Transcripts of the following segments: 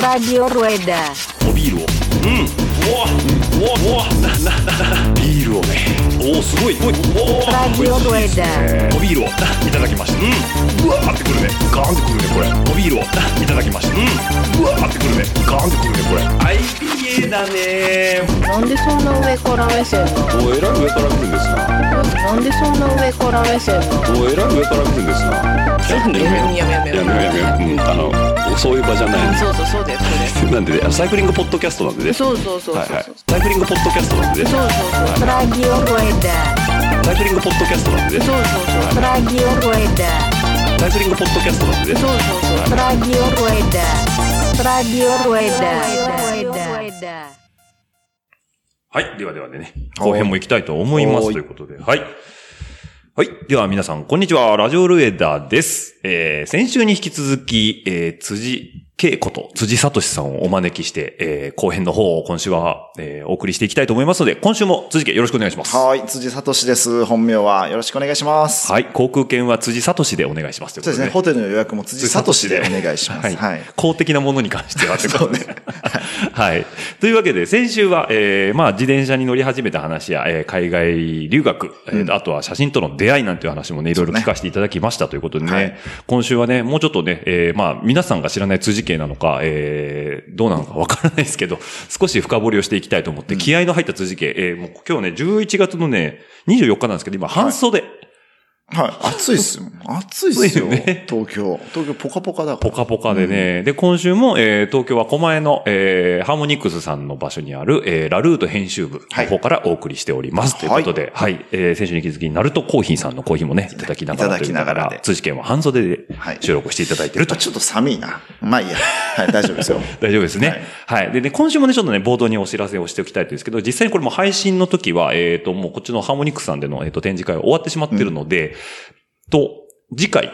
Radio Rueda. おビールをうんうわうわうわなななビールをねおおすごいおいおお Radio Rueda. おビールをいただきましたうんうわーってくるねガーンってくるねこれおビールをいただきましたうんうわーってくるねガーンってくるねこれはい IPA だねなんでそんな上から目線なの？おえらい上から見るんですななんでそんな上から目線なの？おえらい上から見るんですなやめようやめようやめようやめよううんあのそういう場じゃないそうそうそうだよそうだなんでねサイクリングポッドキャストなんでねよそうそうそうそうはいはいサイクリングポッドキャストなんでねそうそうそう Radio Rueda. サイクリングポッドキャストなんでねそうそうそう Radio Rueda. サイクリングポッドキャストなんでねそうそうそう Radio Rueda. Radio Rueda. はい。ではではでね、後編も行きたいと思います。はいということで。はい。はい。では皆さん、こんにちは。ラジオルエダです。えー、先週に引き続き、えー、辻恵子と辻聡さんをお招きして、えー、後編の方を今週は、えー、お送りしていきたいと思いますので、今週も辻家よろしくお願いします。はい、辻聡です。本名はよろしくお願いします。はい。航空券は辻聡でお願いします。そうですね、ホテルの予約も辻聡でお願いします。はい。はい。公的なものに関してはということで。ね はい。というわけで、先週は、えー、まあ、自転車に乗り始めた話や、えー、海外留学、えーあとは写真との出会いなんていう話もね、いろいろ聞かせていただきましたということでね、はい今週はね、もうちょっとね、えー、まあ、皆さんが知らない辻系なのか、えー、どうなのかわからないですけど、少し深掘りをしていきたいと思って、気合の入った辻系、えー、もう今日ね、11月のね、24日なんですけど、今、半袖、はい、暑いっすよ。暑いっすよ。ね東京。東京ポカポカだから。ポカポカでね。で、今週も、えー東京は狛江の、えーハーモニックスさんの場所にある、えーラルート編集部の方からお送りしております。ということで、はい、えー先週に気づき、ナルトコーヒーさんのコーヒーもね、いただきながらいただきながらでということで辻健は半袖ではい収録していただいてると。ちょっと寒いな。まあいいや。はい、大丈夫ですよ。大丈夫ですね。はい。でね、今週もね、ちょっとね、冒頭にお知らせをしておきたいんですけど、実際にこれも配信の時は、えっ、と、もうこっちのハーモニックスさんでの、えっ、と、展示会は終わってしまってるので、と、次回、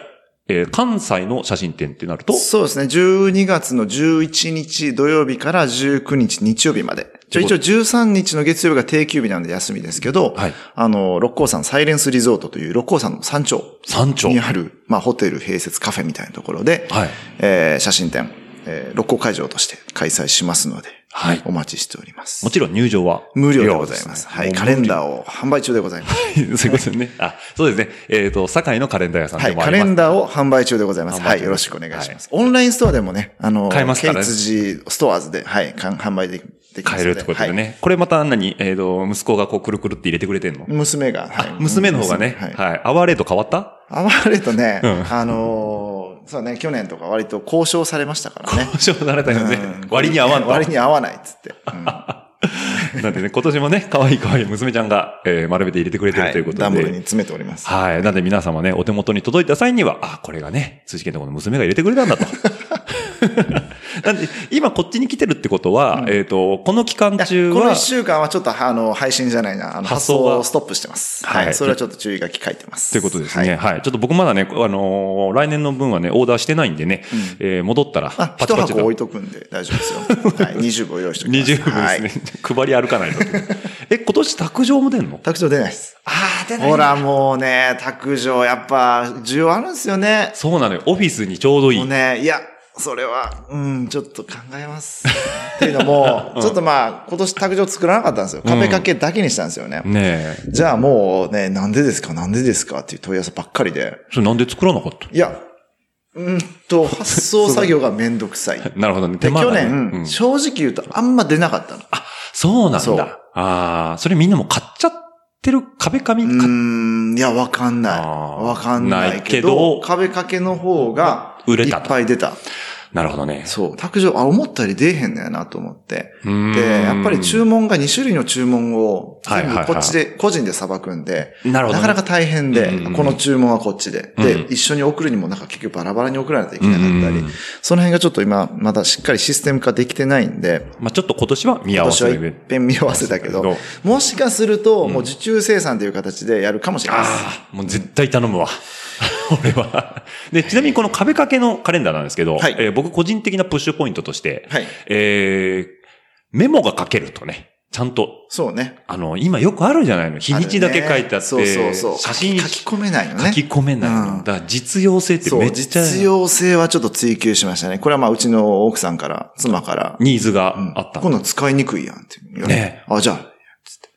えー関西の写真展ってなると、そうですね。12月の11日土曜日から19日日曜日まで。一応13日の月曜日が定休日なので休みですけど、はいあの、六甲山サイレンスリゾートという六甲山の山頂山頂にある、まあホテル併設カフェみたいなところで、はいえー写真展、えー六甲会場として開催しますので、はいお待ちしております。もちろん入場は無料でございます。はい。カレンー。ダーを販売中でございます。そういうことね。あ、そうですね。えっ、と、堺のカレンダー屋さんはい。でもあります。カレンダーを販売中でございます。はい。よろしくお願いします。オンラインストアでもね、あの、買えますからねケイツジストアーズで、はい、販売できで。買えるってことでね。はいこれまた何えっ、と、息子がこう、くるくるって入れてくれてんの？娘が、はい。娘の方がね、はい。はい。アワーレート変わった？アワーレとね、うんあのーそうね、去年とか割と交渉されましたからね。交渉されたよねうん。割に合わんと。割に合わないっつって。うん なんでね、今年もね、可愛い可愛い娘ちゃんが、えー、丸めて入れてくれてはい。るということで。ダンボールに詰めております。はい。なんで皆様ね、お手元に届いた際には、あ、これがね、辻健のこの娘が入れてくれたんだと。なんで、今こっちに来てるってことは、えっ、と、この期間中はこの一、週間はちょっと、あの、配信じゃないな、あの、発発送をストップしてます。はいはい。それはちょっと注意書き書いてます。ということですね。はいはい。ちょっと僕まだね、あのー来年の分はね、オーダーしてないんでね、えー戻ったら、あ、一箱置いとくんで大丈夫ですよ。はい。20部用意しておきます。20分はいですね。配り歩かないと。え、今年卓上も出んの？卓上出ないです。ああ、出ほら、もうね、卓上、やっぱ、需要あるんですよね。そうなのよ。オフィスにちょうどいい。もうね、いや、それは、うん、ちょっと考えます。っていうのも、ちょっとまあ、今年卓上作らなかったんですよ。壁掛けだけにしたんですよね。ねえ。じゃあもうね、なんでですか？なんでですか？っていう問い合わせばっかりで。それなんで作らなかったいや、うんと、発送作業がめんどくさい。なるほどね。手間がね年、うん正直言うとあんま出なかったの。そうなんだ。ああ、それみんなもう買っちゃってる？壁紙うん、いや、わかんない。わかんないけど、ど壁掛けの方が、い売れたとっぱい出た。なるほどね。そう。卓上、あ、思ったより出えへんのやなと思って。で、やっぱり注文が2種類の注文を、全はいはいはい部こっちで、個人で裁くんで、なるほどねかなか大変でうん、この注文はこっちで。でうん、一緒に送るにもなんか結局バラバラに送らないといけなかったりうん、その辺がちょっと今、まだしっかりシステム化できてないんで、まあちょっと今年は見合わせの上一遍見合わせたけど、もしかすると、もう受注生産という形でやるかもしれないです。ああ、もう絶対頼むわ。俺は。で、ちなみにこの壁掛けのカレンダーなんですけど、はいえー僕個人的なプッシュポイントとして、はいえーメモが書けるとね、ちゃんと、そうね。あの、今よくあるじゃないの。日にちだけ書いてあって、そうそうそう。写真書き込めないのね。書き込めないの。うんだから実用性ってめっちゃ実用性はちょっと追求しましたね。これはまあ、うちの奥さんから、妻から、ニーズがうんあった。今度使いにくいやんって。ねあ、じゃあ、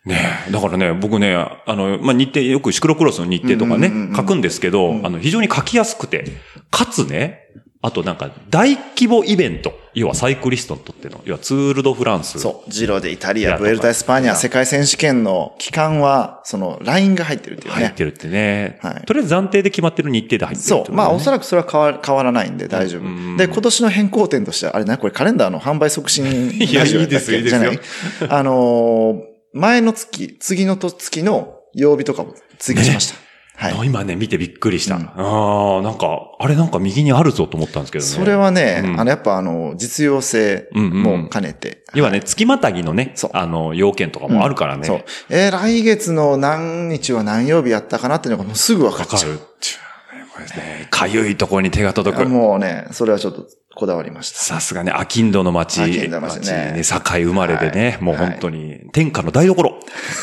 ねえだからね、僕ね、あの、まあ、日程、よくシクロクロスの日程とかねうんうんうんう、ん書くんですけど、あの、非常に書きやすくて、かつね、あとなんか、大規模イベント、要はサイクリストにとっての、要はツールドフランス。そう、ジロ・デ・イタリア、ブエルタ・エスパーニャ、世界選手権の期間は、その、ラインが入ってるっていうね。入ってるってね。はいとりあえず暫定で決まってる日程で入ってるってそう。まあ、おそらくそれは変わ変わらないんで大丈夫。うんで、今年の変更点としては、あれね、これカレンダーの販売促進 いやいいですよいいですよじゃないあのー前の月、次の月の曜日とかも追加しました。はい。今ね、見てびっくりした。うんああ、なんか、あれなんか右にあるぞと思ったんですけどね。それはね、うんあの、やっぱあの、実用性も兼ねて。要はね、月またぎのねあの、要件とかもあるからね。そう。えー来月の何日は何曜日やったかなっていうのがもうすぐ分かっちゃう。わかる。これね、かゆいところに手が届く。もうね、それはちょっとこだわりました。さすがね、アキンドの町。アキンドの町ねね、境生まれでね、はいもう本当に、天下の台所。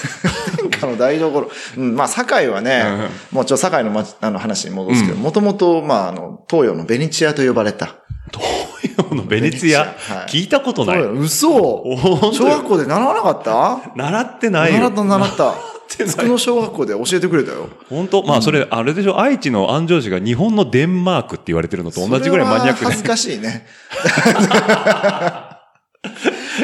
天下の台所。うん、まあ、堺はね、もうちょっと堺の町あの話に戻すけど、もともと、まあ、あの、東洋のベニチアと呼ばれた。東洋のベネツィア聞いたことない。嘘小学校で習わなかった？習ってないよ。習った習った。つくの小学校で教えてくれたよ。本当？まあそれ、あれでしょ？愛知の安城市が日本のデンマークって言われてるのと同じぐらいマニアックで恥ず。かしいね。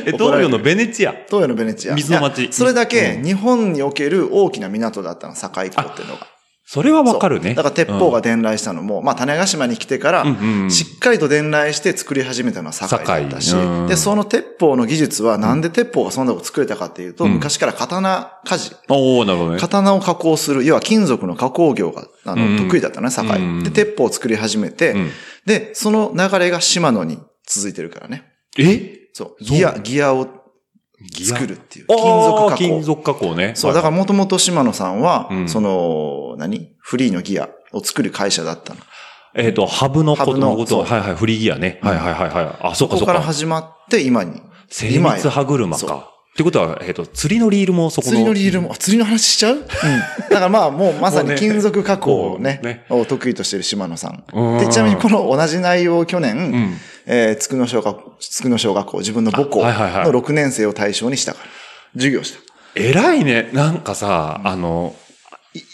え、東洋のベネチア。東洋のベネチア。水の町それだけ日本における大きな港だったの、堺港っていうのが。それはわかるね。だから鉄砲が伝来したのも、まあ種子島に来てからうんうんう、んしっかりと伝来して作り始めたのは堺だったし堺うん、で、その鉄砲の技術はなんで鉄砲がそんなこと作れたかっていうと、うん昔から刀鍛冶。おおなるほどね。刀を加工する、要は金属の加工業が、あうんの、得意だったのね、堺。うんで、鉄砲を作り始めて、うんで、その流れが島野に続いてるからね。え？そう。ギア、ギアを作るっていう。金属加工。金属加工ね。そう、だからもともと島野さんは、うんその、何？フリーのギアを作る会社だったの。えっと、ハブのことののこと、はいはい、フリーギアね。はいはいはいはい。あ、そっかそこからそっか。始まって今に。精密歯車か。ってことは、えっと、釣りのリールもそこの。釣りのリールも、あ釣りの話しちゃう？うん。だからまあもうまさに金属加工をね、ねを得意としている島野さんうん。で、ちなみにこの同じ内容を去年、んえー、つくの小学、つくの小学校、自分の母校のあはいはいはい6年生を対象にしたから。授業した。偉いね。なんかさ、あの、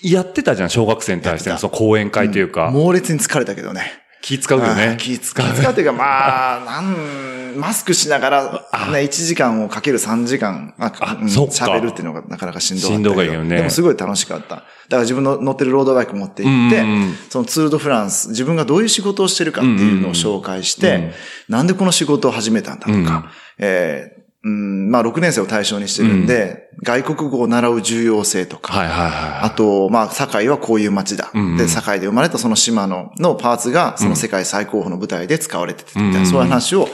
いやってたじゃん、小学生に対してのその講演会というか。猛烈に疲れたけどね。気使うよあねー。気使う。気使うっていうか、まあ、なん、マスクしながら、ね、1時間をかける3時間、あうんあそっか。喋るっていうのがなかなかしんどかったけしんどいよね。でもすごい楽しかった。だから自分の乗ってるロードバイク持って行って、うんうんうん。そのツールドフランス、自分がどういう仕事をしてるかっていうのを紹介して、うんうんなんでこの仕事を始めたんだとか、うん。えーうん、まあ6年生を対象にしてるんで、外国語を習う重要性とか、はいはいはあと、まあ、堺はこういう街だ。うんうん。で、堺で生まれたその島の、のパーツが、その世界最高峰の舞台で使われてて、みたいな、うん。そういう話を、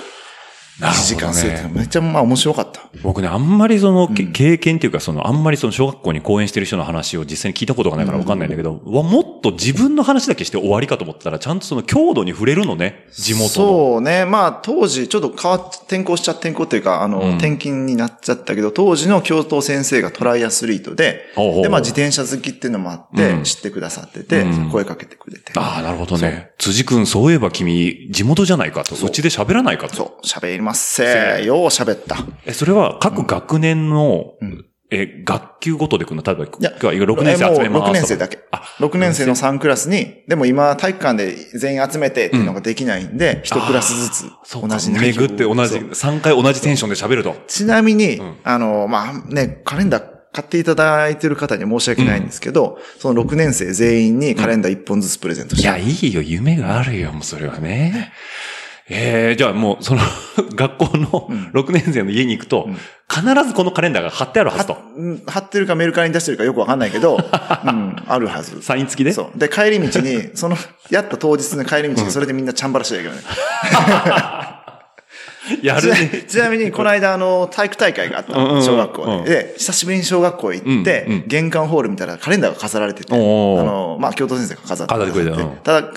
1時間するっめっちゃ、まあ、面白かった。い。僕ね、あんまりその、け経験っていうか、その、あんまりその小学校に講演してる人の話を実際に聞いたことがないからわかんないんだけど、わもっと自分の話だけして終わりかと思ったら、ちゃんとその強度に触れるのね、地元の。そうね。まあ、当時、ちょっと変わっ、転校しちゃ、転校っていうか、あの、うん転勤になっちゃったけど、当時の教頭先生がトライアスリートで、で、まあ、自転車好きっていうのもあって、うん知ってくださってて、うん声かけてくれて。ああ、なるほどね。辻君、そういえば君、地元じゃないかと。うちで喋らないかと。そう、喋りますせー。よう喋った。え、それは各学年の、んえ、学級ごとで来るの？例えば、いや今日は6年生集めますとか。えもう6年生だけ。あ、6年生の3クラスに、でも今体育館で全員集めてっていうのができないんで、1クラスずつ同じ内容巡って同じ、そう3回同じテンションで喋ると。ちなみに、んあの、まあ、ね、カレンダー買っていただいてる方には申し訳ないんですけど、その6年生全員にカレンダー1本ずつプレゼントして。いや、いいよ、夢があるよ、もうそれはね。ええじゃあもう、その、学校の6年生の家に行くと、必ずこのカレンダーが貼ってあるはずと。うん貼ってるかメルカリに出してるかよくわかんないけど、うん、あるはず。サイン付きで？そう。で、帰り道に、その、やった当日の帰り道にそれでみんなチャンバラしてるけどね。やるね。ちなみに、この間、あの、体育大会があった小学校うんで。で、久しぶりに小学校行ってうんうん、玄関ホール見たらカレンダーが飾られてて、あの、まあ、教頭先生が飾って飾ってくれたただ、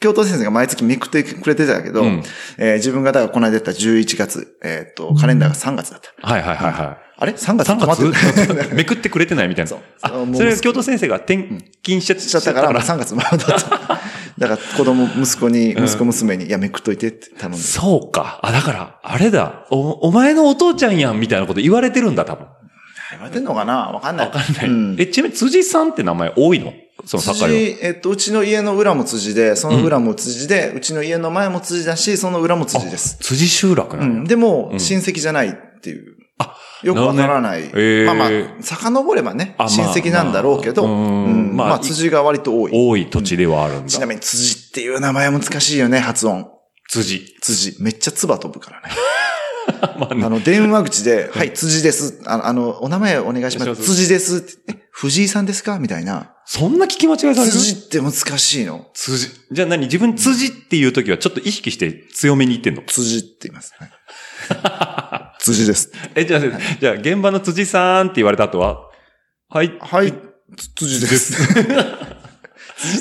か京都先生が毎月めくってくれてたけど、うんえー自分がだからこの間言った11月、えっ、と、カレンダーが3月だった。はいはいはいはい。あれ ?3 月？3止まってる月めくってくれてないみたいな。そうあそれは京都先生が転勤しちゃっしちゃったから、3月までだった。だから子供、息子に、息子娘に、いや、めくっといてって頼んで。そうか。あ、だから、あれだ。お、お前のお父ちゃんやんみたいなこと言われてるんだ、多分。言われてんのかな？わかんない。わかんない。うんえ、ちなみに辻さんって名前多いの？その作家辻、えっと、うちの家の裏も辻で、その裏も辻で、うちの家の前も辻だし、その裏も辻です。辻集落なの、うん。でも、親戚じゃないっていう。あよくわからない。なるほどねへーまあまあ、遡ればね、親戚なんだろうけど、まあうんうんまあまあ、辻が割と多い。多い土地ではあるんだ。ちなみに辻っていう名前は難しいよね、発音。辻。辻。めっちゃ唾飛ぶからね。まあの、電話口で、はい、辻です。あの、あのお名前お願いします。辻ですって。え、藤井さんですかみたいな。そんな聞き間違いされる辻って難しいの。辻。じゃあ何？自分辻っていう時はちょっと意識して強めに言ってんの？辻って言います。はい 辻です。え、じゃあ、じゃあ現場の辻さんって言われた後は、はい。はい、つ辻です。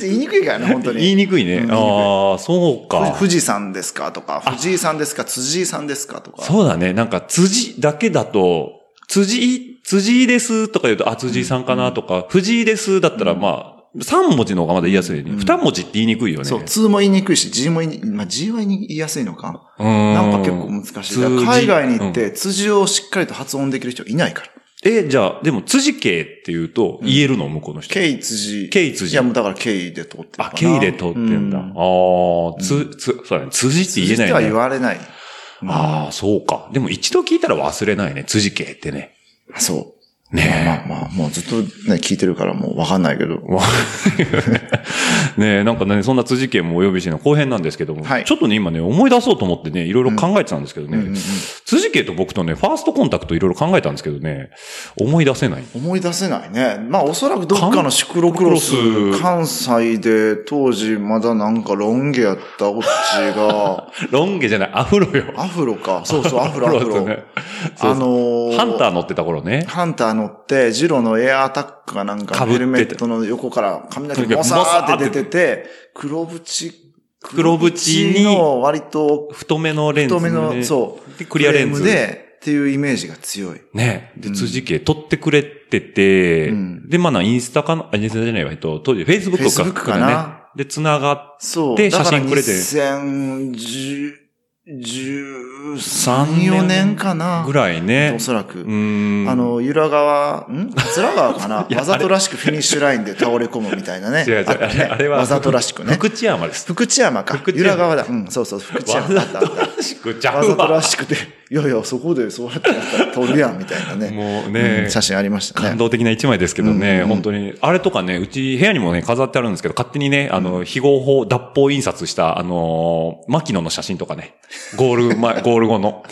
言いにくいからね、本当に。言いにくいね。うんああ、そうか。富士山ですかとか、藤井さんですか辻井さんですかとか。そうだね。なんか、辻だけだと、辻、辻井ですとか言うと、あ、辻井さんかなとか、藤井ですだったら、まあ、3文字の方がまだ言いやすいね。2文字って言いにくいよね。そう、通も言いにくいし、字も言いに、まあ字は言いやすいのか。うーん。なんか結構難しい。海外に行っうんて、辻をしっかりと発音できる人いないから。え、じゃあ、でも、辻家って言うと、言えるの？向こうの人。ケイ辻。ケイ辻いや、もうだからケイで通ってる。あ、ケイで通ってんだ。うああ、つ、つ、そうだね。辻って言えないね。言われない。ああ、そうか。でも一度聞いたら忘れないね。辻家ってね。そう。ねまあまあ、もうずっとね、聞いてるからもうわかんないけど。わ ねえ、なんかね、そんな辻家もお呼びしての後編なんですけども、はいちょっとね、今ね、思い出そうと思ってね、いろいろ考えてたんですけどね、うんうんうん辻家と僕とね、ファーストコンタクトいろいろ考えたんですけどね、思い出せない。思い出せないね。まあおそらくどっかのシクロクロス関西で当時まだなんかロン毛やったオッチが、ロン毛じゃない、アフロよ。アフロか。そうそう、アフロアフロ。ね。そうあのーハンター乗ってた頃ね。ハンター乗って、ジロのエアアタックがなんかヘルメットの横から髪の毛モサーって出てて、黒縁、黒縁にの割と太めのレンズ、ね。太めの、そう。でクリアレンズ。で、っていうイメージが強い。ね。で、辻家撮ってくれてて、うんで、まあな、インスタかな、あ、インスタじゃないわ、えっと、当時、Facebook か。Facebook かな？ね。で、繋がっそう。でだから写真くれて2010、13、3 4年かな。ぐらいねお。そらく。あ、の、由良川、ん？桂川かな？わざとらしくフィニッシュラインで倒れ込むみたいなね。違う違う、あねれあれは、わざとらしくね。福知山です。福知山か。福知山由良川だ。うん、そうそう、福知わ山。あったあっざとらしくちゃた。うわざとらわ。しくて、いやいや、そこでそうやってやったら撮るやん、みたいなね。もうねん写真ありましたね。感動的な一枚ですけどね、うんうんうん本当に。あれとかね、うち部屋にもね、飾ってあるんですけど、勝手にね、あの、非合法、脱法印刷した、あのー、牧野の写真とかね、ゴール前、ゴール後の、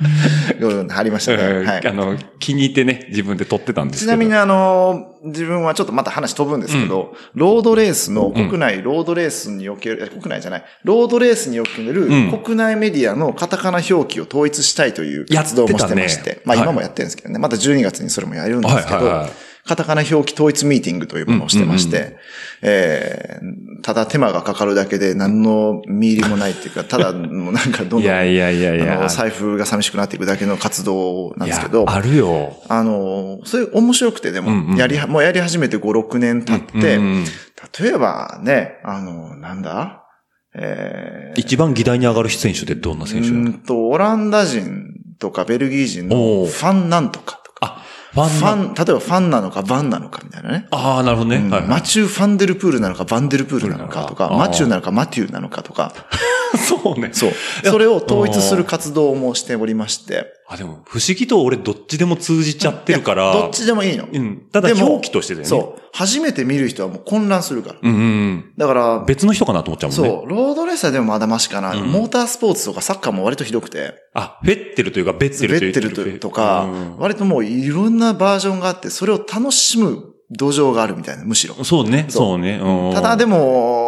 夜貼りましたね。はい。あの、気に入ってね、自分で撮ってたんですけど。ちなみにあの、自分はちょっとまた話飛ぶんですけど、ロードレースの国内ロードレースにおける、え国内じゃない、ロードレースにおけるうん。国内メディアのカタカナ表記を統一したいという活動もしてまして、てたね。はいまあ今もやってるんですけどね、また12月にそれもやるんですけど、はいはいはいカタカナ表記統一ミーティングというものをしてまして、えー、ただ手間がかかるだけで何の見入りもないっていうか、ただ もうなんかどんどん、いやいやいや。いあや。の財布が寂しくなっていくだけの活動なんですけど、あるよ。あの、それ面白くてでも、やりは、もうやり始めて5、6年経って、例えばね、あの、なんだ？えー、一番議題に上がる選手ってどんな選手うんと、オランダ人とかベルギー人のファンなんとかファン例えばファンなのかバンなのかみたいなね。ああ、なるほどね。うんはいはいマチュー・ファンデルプールなのかバンデルプールなのかとか、マチューなのかマテューなのかとか、そうね。そう。それを統一する活動もしておりまして。あ、でも、不思議と俺どっちでも通じちゃってるから。どっちでもいいの。うん。ただ表記としてだよね。そう。初めて見る人はもう混乱するから。うんうんうん。だから、別の人かなと思っちゃうもんね。そう、ロードレースはでもまだマシかな。うんモータースポーツとかサッカーも割とひどくて、あ、フェッテルというか、ベッテルというベッテルととか、うん割ともういろんなバージョンがあって、それを楽しむ土壌があるみたいな、むしろ。そうね、そうそうね。うんただでも、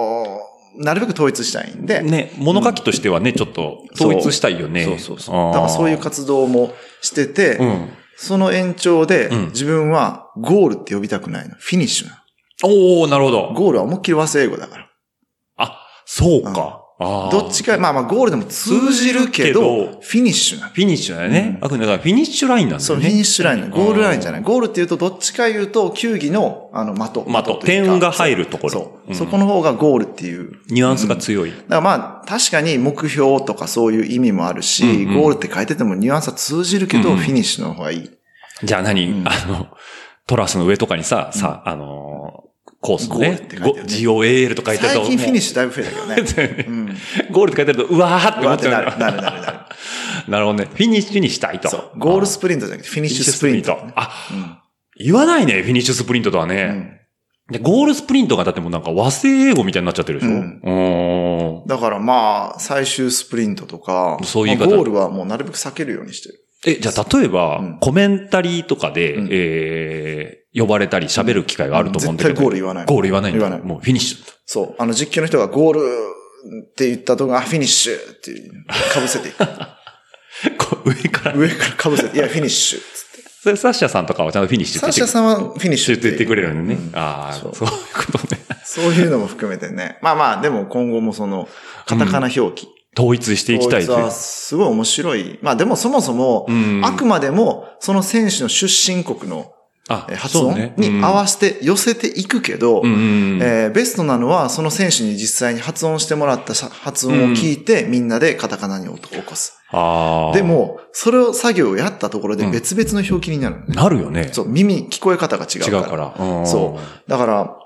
なるべく統一したいんで。ね、物書きとしてはね、ちょっと統一したいよね。そうそうそう。だからそういうか活動もしてて、うん。その延長でうん自分はゴールって呼びたくないの。フィニッシュなおー、なるほの。ど。ゴールは思いっきり和製英語だから。そうか。どっちか、まあまあゴールでも通じるけどど、フィニッシュなのフィニッシュだよね。あくまでだからフィニッシュラインなんだそう、よね。フィニッシュラインゴールラインじゃない。ゴールっていうと、どっちか言うと、球技の、あの、的。的点が入るところそう。うんそこの方がゴールっていう。ニュアンスが強い。だからまあ、確かに目標とかそういう意味もあるし、うんうんゴールって書いててもニュアンスは通じるけど、うんうんフィニッシュの方がいい。じゃあ何、うんあの、トラスの上とかにさ、さ、あのーコースのねゴールって書いてあるね GOAL と書いてあると。最近フィニッシシュだいぶ増えたけどね。ュ。うん。ゴールって書いてあると、うわーって思っちゃうなる、なる、なる、なる。なるほどね。フィニッシュにしたいと。そう。ゴールスプリントじゃなくて、フィニッシュスプリント。あ、言わないね、フィニッシュスプリントとはうね。ん。で、ゴールスプリントがだってもうなんか和製英語みたいになっちゃってるでしょ、ううんん、だからまあ、最終スプリントとか、そういう言いゴールはもうなるべく避けるようにしてる。え、じゃあ例えば、うんコメンタリーとかで、うんえー、呼ばれたり喋る機会があると思うんだけど。絶対ゴール言わないゴール言わないんだ言わないもうフィニッシュ。そう。あの実況の人がゴールって言ったとこが、あフィニッシュって被せていく。上から。上から被せて、いや、フィニッシュっつって。それサッシャさんとかはちゃんとフィニッシュってサッシャさんはフィニッシュ言ってくれるのね。うんああ、そそうういうことね。そういうのも含めてね。まあまあ、でも今後もその、カタカナ表記。統一していきたいといはすごい面白い。まあでもそもそも、うんあくまでも、その選手の出身国の発音に合わせて寄せていくけど、うんうんえーベストなのは、その選手に実際に発音してもらったさ発音を聞いて、みんなでカタカナに起こす。で、も、それを作業をやったところで別々の表記になるのね、なるよね。そう、耳、聞こえ方が違うから。違うから。うんそう。だから、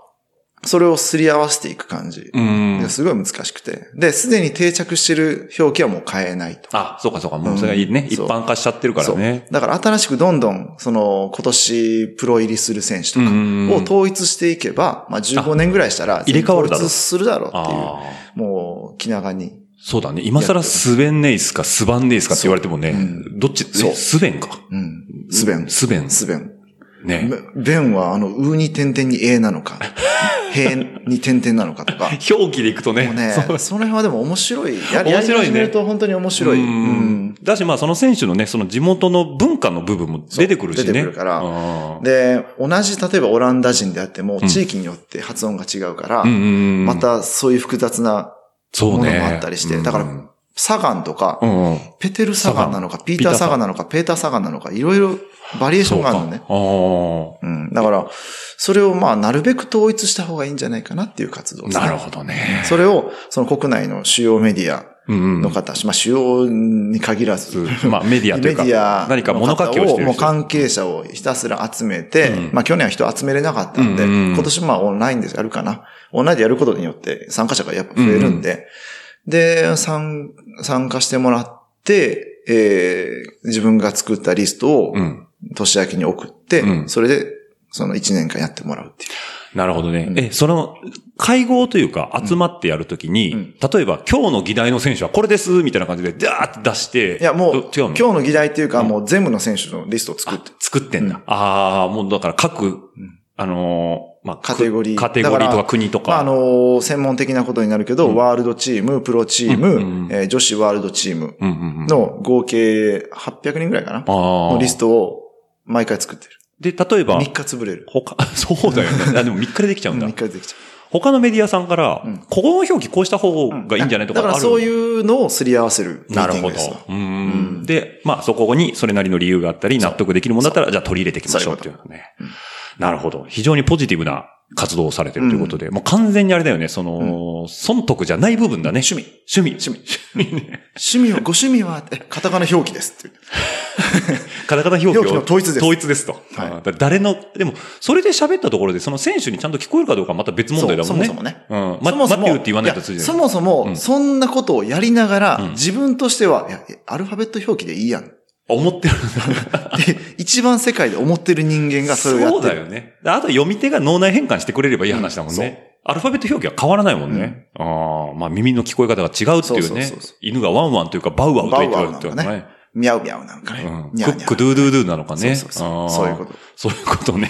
それをすり合わせていく感じ。うん。ですごい難しくて。で、すでに定着してる表記はもう変えないと。あ、そうかそうか。もうそれがいいね。一般化しちゃってるからね。そう。だから新しくどんどん、その、今年プロ入りする選手とかを統一していけば、まあ15年ぐらいしたら、入れ替わるだろう統一するだろうっていう。もう、気長に。そうだね。今更スベンネイスかスバンネイスかって言われてもね、どっち、そうえスベンか。うん。スベン。スベン。スベン。ね。ベンは、あの、ウに点々に A なのか、平に点々なのかとか。表記でいくとね。ね、そうその辺はでも面白い。や面白いねやり始めると本当に面白い。うんうんだし、まあ、その選手のね、その地元の文化の部分も出てくるしね。出てくるからうんで、同じ、例えばオランダ人であっても、地域によって発音が違うから、うんまたそういう複雑な。ものもあったりして、だからうん、サガンとか、うんうん。ペテルサガンなのか、ピーターサガンなのか、ペーターサガンなのか、いろいろバリエーションがあるのね。そううん。だから、それをまあ、なるべく統一した方がいいんじゃないかなっていう活動です。なるほどね。それを、その国内の主要メディアうんうんの方、まあ、主要に限らず、まあメディアというか メディア何か物書きをしてる人もう関係者をひたすら集めて、うんまあ去年は人集めれなかったんで、うんうんうん今年もまあオンラインでやるかな。オンラインでやることによって参加者がやっぱ増えるんで、で、参参加してもらって、えー自分が作ったリストをうん。年明けに送って、うんそれでその1年間やってもらうっていう。なるほどね。うんえ、その、会合というか集まってやるときに、うん例えば今日の議題の選手はこれです、みたいな感じで、ダーって出して。いやもう、違うの？今日の議題っていうか、もう全部の選手のリストを作ってあ。作ってんだ。うんああ、もうだから各、あのーまあ、カテゴリーカテゴリーとか国とか。まあ、あの、専門的なことになるけど、ワールドチーム、プロチーム、うんうんえー女子ワールドチームうんうんうん。の合計800人ぐらいかな。のリストを毎回作ってる。で、例えば、3日潰れる。他、そうだよね。あでも3日でできちゃうんだ3。日でできちゃ他のメディアさんから、うんここの表記こうした方がいいんじゃないとかある？だからそういうのをすり合わせるなるほど。うんうんで、まあそこにそれなりの理由があったり、納得できるものだったら、じゃあ取り入れていきましょうっていうのね。なるほど。非常にポジティブな活動をされてるということで、もう完全にあれだよね、その、損得じゃない部分だね。趣味。趣味。趣味。趣味ね。趣味は、ご趣味は、えカタカナ表記ですって。カタカナ表記を表記の統一です統一ですと。はい誰の、でも、それで喋ったところで、その選手にちゃんと聞こえるかどうかはまた別問題だもんね。そもそもねうん。まそもそも、って言わないと通じない。やそもそも、うんそんなことをやりながら、うん自分としては、いや、アルファベット表記でいいやん。思ってる。で、一番世界で思ってる人間がそれをやってる。そうだよね。あと読み手が脳内変換してくれればいい話だもんね。アルファベット表記は変わらないもんね。ああ、まあ耳の聞こえ方が違うっていうねそうそうそうそう。犬がワンワンというか bow wow と言ってるっていうね。 meow meow なのかね。うんニャーニャークックドゥードゥードゥなのかね。そうそうそうそういうこと。そういうことね。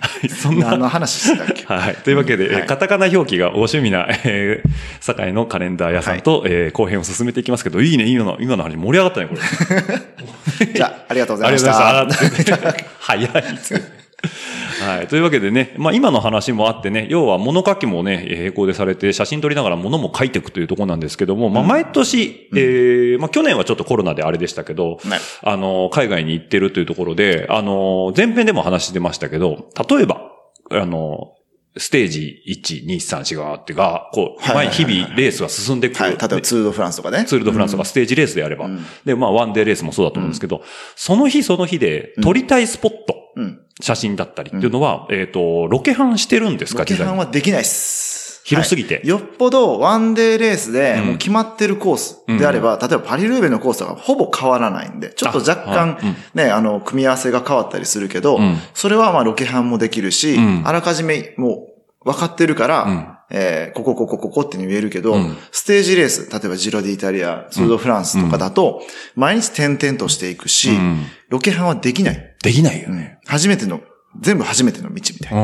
はい、そんな。何の話してたっけ？はい。というわけで、えーはいカタカナ表記がお趣味な、えー、堺のカレンダー屋さんと、えー後編を進めていきますけど、いいね、今の、今の話盛り上がったね、これ。じゃあ、ありがとうござありいまがとうございました。した。早い。はい。というわけでね、まあ今の話もあってね、要は物書きもね、並行でされて、写真撮りながら物も書いていくというところなんですけども、まあ毎年、えー、まあ去年はちょっとコロナであれでしたけど、ねあの、海外に行ってるというところで、あの、前編でも話してましたけど、例えば、あの、ステージ1、2、3、4があってが、こう、はいはいはいはい前日々レースが進んでいく。はい。例えばツールドフランスとかね。ツールドフランスとかステージレースであれば。うんで、まあワンデーレースもそうだと思うんですけど、その日その日で撮りたいスポット、うん。写真だったりっていうのは、えっ、と、ロケハンしてるんですかロケハンはできないっす。広すぎて。はい。よっぽどワンデーレースでうん。もう決まってるコースであれば、例えばパリルーベのコースとかほぼ変わらないんで、ちょっと若あ干ね、あの、組み合わせが変わったりするけどうん、それはまあロケハンもできるしうん、あらかじめもう分かってるから、うんえーここ、ここ、ここって言えるけど、うんステージレース、例えばジロディイタリア、ツールドフランスとかだと、毎日点々としていくし、うんロケハンはできない。できないよね。初めての、全部初めての道みたいな。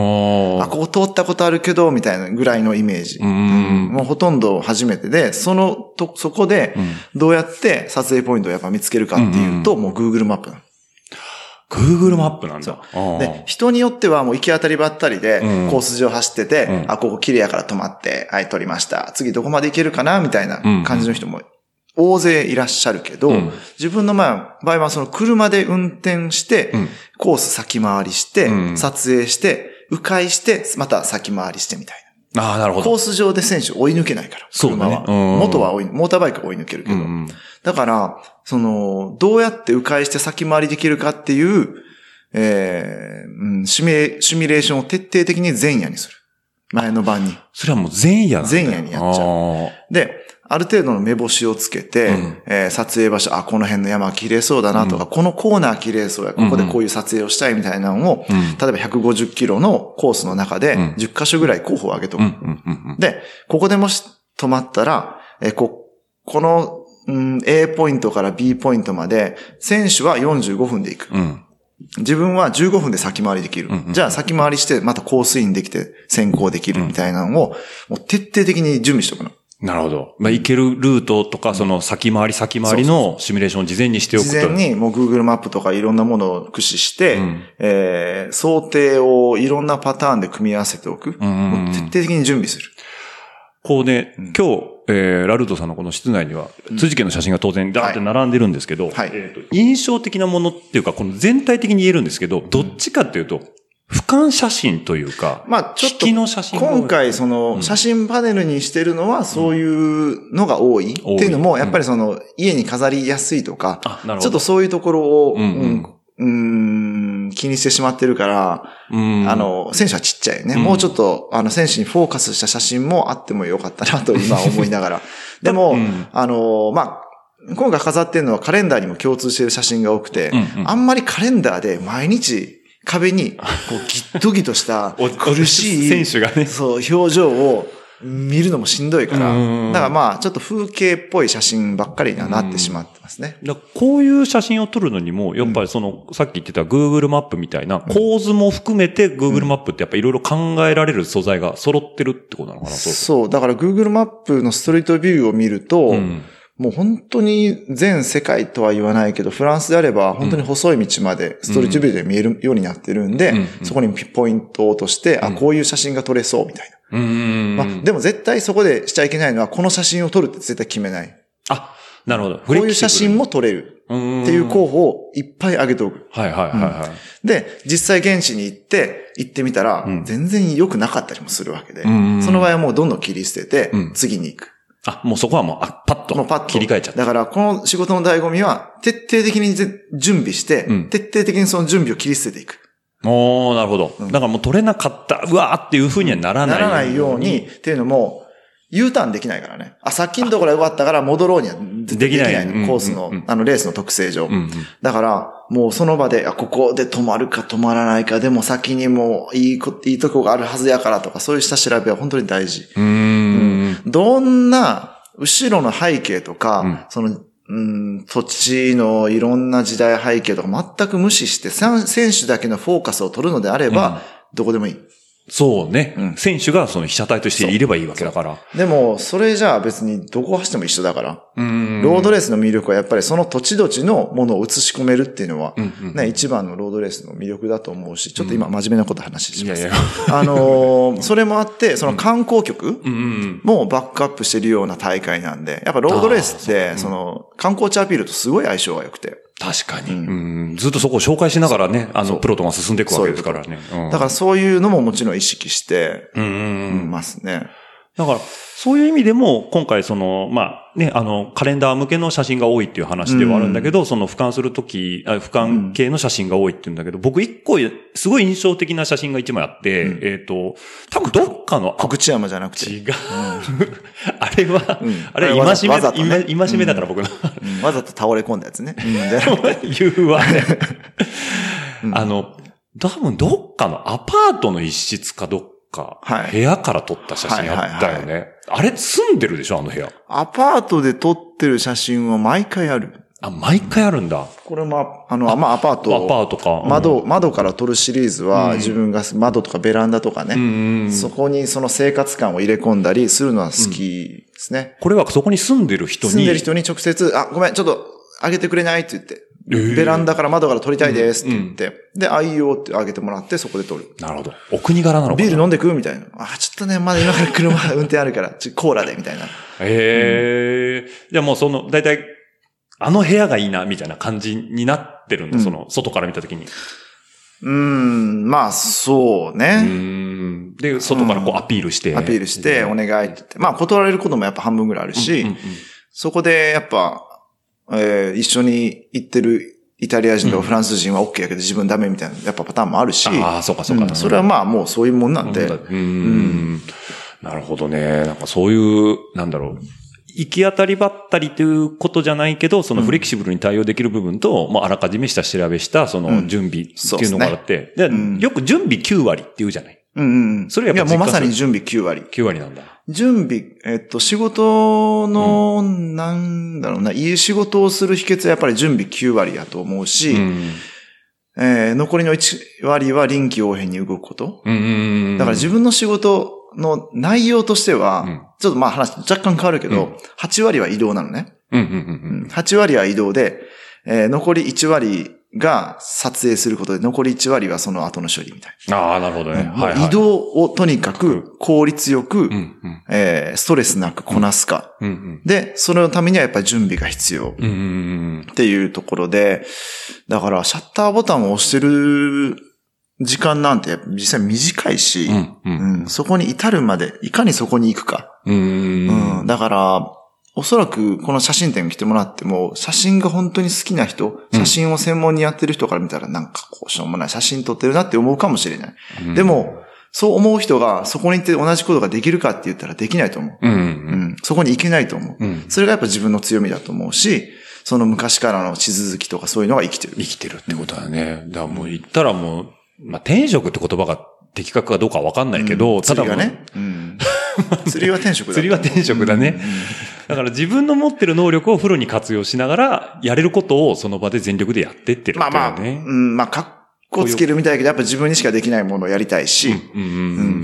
あ。ここ通ったことあるけど、みたいなぐらいのイメージ。んもうほとんど初めてで、その、と、そこで、どうやって撮影ポイントをやっぱ見つけるかっていうと、もう Google マップなの Google マップなんだ。あで、人によってはもう行き当たりばったりでうん、コース上走ってて、うん。あ、ここ綺麗やから止まって、はい、撮りました。次どこまで行けるかなみたいな感じの人も大勢いらっしゃるけど、うん。自分のまあ場合はその車で運転して、うん。コース先回りして、うん。撮影して、迂回して、また先回りしてみたいな。ああ、なるほど。コース上で選手追い抜けないから。そうだね元は追い、モーターバイクは追い抜けるけど。うんうんだから、その、どうやって迂回して先回りできるかっていう、えーうんシミュレシミュレーションを徹底的に前夜にする。前の晩に。それはもう前夜なんだ前夜にやっちゃうで、ある程度の目星をつけて、うんえー撮影場所、あ、この辺の山綺麗そうだなとか、このコーナー綺麗そうや、ここでこういう撮影をしたいみたいなのを、うん例えば150キロのコースの中でうん10箇所ぐらい候補を上げとく。うんうんうんうんで、ここでもし止まったら、えーこ、この、うん、A ポイントから B ポイントまで、選手は45分で行く。うん。自分は15分で先回りできる。うんうんじゃあ先回りして、またコースインできて先行できるみたいなのを、もう徹底的に準備しておくの。なるほど。まあ、行けるルートとか、その先回り先回りのシミュレーションを事前にしておくと。事前にもう Google マップとかいろんなものを駆使して、うん。えー想定をいろんなパターンで組み合わせておく。うんうん徹底的に準備する。こうね、今日、えー、ラルドさんのこの室内には、辻家の写真が当然ダーって並んでるんですけど、はい。えーと印象的なものっていうか、この全体的に言えるんですけど、どっちかっていうと、俯瞰写真というか、まあちょっと今回その写真パネルにしてるのはそういうのが多い。多い。っていうのも、やっぱりその家に飾りやすいとか、あ、なるほど。ちょっとそういうところを、うんうん。気にしてしまってるから、うん、あの、選手はちっちゃいよね。うん。もうちょっと、あの、選手にフォーカスした写真もあってもよかったなと 今思いながら。でも、うん。あの、まあ、今回飾ってるのはカレンダーにも共通している写真が多くて、うんうん。あんまりカレンダーで毎日壁に、こう、ギットギトした お苦しい、選手がね。そう、表情を見るのもしんどいから、うん。だからまあ、ちょっと風景っぽい写真ばっかりにはなってしまってますね。だからこういう写真を撮るのにも、やっぱりその、さっき言ってた Google マップみたいな構図も含めて Google マップってやっぱいろいろ考えられる素材が揃ってるってことなのかな、そうそう、だから Google マップのストリートビューを見ると、うんもう本当に全世界とは言わないけど、フランスであれば本当に細い道までストリートビューで見えるようになってるんで、うんそこにポイントとして、あ、こういう写真が撮れそうみたいな。うん。まあ、でも絶対そこでしちゃいけないのは、この写真を撮るって絶対決めない。あ、なるほど。こういう写真も撮れるっっていう候補をいっぱい上げておく。はいはいはいはい。で、実際現地に行って、行ってみたらうん、全然良くなかったりもするわけで、うんその場合はもうどんどん切り捨ててうん、次に行く。あ、もうそこはもう、あ、パッと。もうパッと。切り替えちゃった。だから、この仕事の醍醐味は、徹底的にぜ準備して、うん徹底的にその準備を切り捨てていく。おー、なるほど。だからもう取れなかった、うわーっていう風にはならない。ならないように、っていうのも、U ターンできないからね。あ、さっきのところが良かったから戻ろうにはできないないコースのうんうんうん、あの、レースの特性上。うんうん。だから、もうその場で、あ、ここで止まるか止まらないか、でも先にもういいこ、いいとこがあるはずやからとか、そういう下調べは本当に大事。うーん。どんな、後ろの背景とか、うん。その、うん、土地のいろんな時代背景とか全く無視して、選手だけのフォーカスを取るのであれば、どこでもいい。そうね、うん選手がその被写体としていればいいわけだから。でも、それじゃあ別にどこ走っても一緒だから。うんロードレースの魅力はやっぱりその土地土地のものを映し込めるっていうのは、うんうんね、一番のロードレースの魅力だと思うし、ちょっと今真面目なこと話します。いやいや。あのー それもあって、その観光局うんうん。もバックアップしてるような大会なんで、やっぱロードレースって、その観光地アピールとすごい相性が良くて。確かに、うん。うん。ずっとそこを紹介しながらね、あの、プロとが進んでいくわけですからね。うん。だからそういうのももちろん意識して、うんうんうん。ますね。だから、そういう意味でも、今回その、まあね、あの、カレンダー向けの写真が多いっていう話ではあるんだけど、その俯瞰するとき、あ俯瞰系の写真が多いっていうんだけど、僕一個、すごい印象的な写真が一枚あって、うんえっ、と、多分どっかの、あ福知山じゃなくて。違う。あれは、うんあれ、今しめ、ね今しめだから僕の。うんわざと倒れ込んだやつね。言うわね。うんあの、多分どっかのアパートの一室かどっか、はい部屋から撮った写真あったよね。あれ住んでるでしょ？あの部屋。アパートで撮ってる写真は毎回ある。あ、毎回あるんだ。これも、あの、まあ、アパート。アパートか。窓、窓から撮るシリーズは、自分が窓とかベランダとかね、うんうんそこにその生活感を入れ込んだりするのは好きですね。これはそこに住んでる人に？住んでる人に直接、あ、ごめん、ちょっと、あげてくれない？って言って、えーベランダから窓から撮りたいですって言って、で、あ、いいよってあげてもらって、そこで撮る。なるほど。お国柄なのかな？ビール飲んでくみたいな。あ、ちょっとね、まだ今から車運転あるから、ちょコーラで、みたいな。へえ。じゃあもうその、だいたい、あの部屋がいいな、みたいな感じになってるんだ、うんその、外から見たときに。うーん、まあ、そううね。ん。で、外からこうアピールして。アピールして、お願いって言って。まあ、断られることもやっぱ半分ぐらいあるし、うんうんそこでやっぱ、えー一緒に行ってるイタリア人とかフランス人は OK やけど自分ダメみたいな、やっぱパターンもあるし、ああ、そうかそうか。うん。それはまあもうそういうもんなんで、うん。なるほどね。なんかそういう、なんだろう。行き当たりばったりということじゃないけど、そのフレキシブルに対応できる部分と、まあ、あらかじめ下調べした、その準備っていうのがあって、でうん。よく準備9割って言うじゃないうんうんうん。それやっぱいやもうまさに実準備9割。?9 割なんだ。準備、えっと、仕事の、なんだろうな、いい仕事をする秘訣はやっぱり準備9割やと思うし、うん。えー残りの1割は臨機応変に動くこと。うんうん。だから自分の仕事の内容としては、うんちょっとまあ話若干変わるけど、うん8割は移動なのね。うんうんうん8割は移動で、えー残り1割が撮影することで、残り1割はその後の処理みたいうん。ああ、なるほどね。な。はい、はい。移動をとにかく効率よく、うんうん。えーストレスなくこなすか。うんうん。で、そのためにはやっぱり準備が必要。うんうんうんっていうところで、だからシャッターボタンを押してる時間なんて実際短いし、うん。うんうんそこに至るまで、いかにそこに行くか。うん。うん。うんだから、おそらくこの写真展に来てもらっても、写真が本当に好きな人、写真を専門にやってる人から見たらなんかこうしょうもない写真撮ってるなって思うかもしれない。うんで、も、そう思う人がそこに行って同じことができるかって言ったらできないと思う。うんう。うんん、そこに行けないと思う。うん。それがやっぱ自分の強みだと思うし、その昔からの地続きとかそういうのが生きてる。生きてるってことだね。だからもう言ったらもう、まあ、転職って言葉が的確かどうかわかんないけど、うんただもう釣りがね。うん釣りは転職だ。釣りは転職だね。だから自分の持ってる能力をフルに活用しながら、やれることをその場で全力でやってってるまあまあ、っていうね。うん、まあ、かっこつけるみたいだけど、やっぱ自分にしかできないものをやりたいし。っ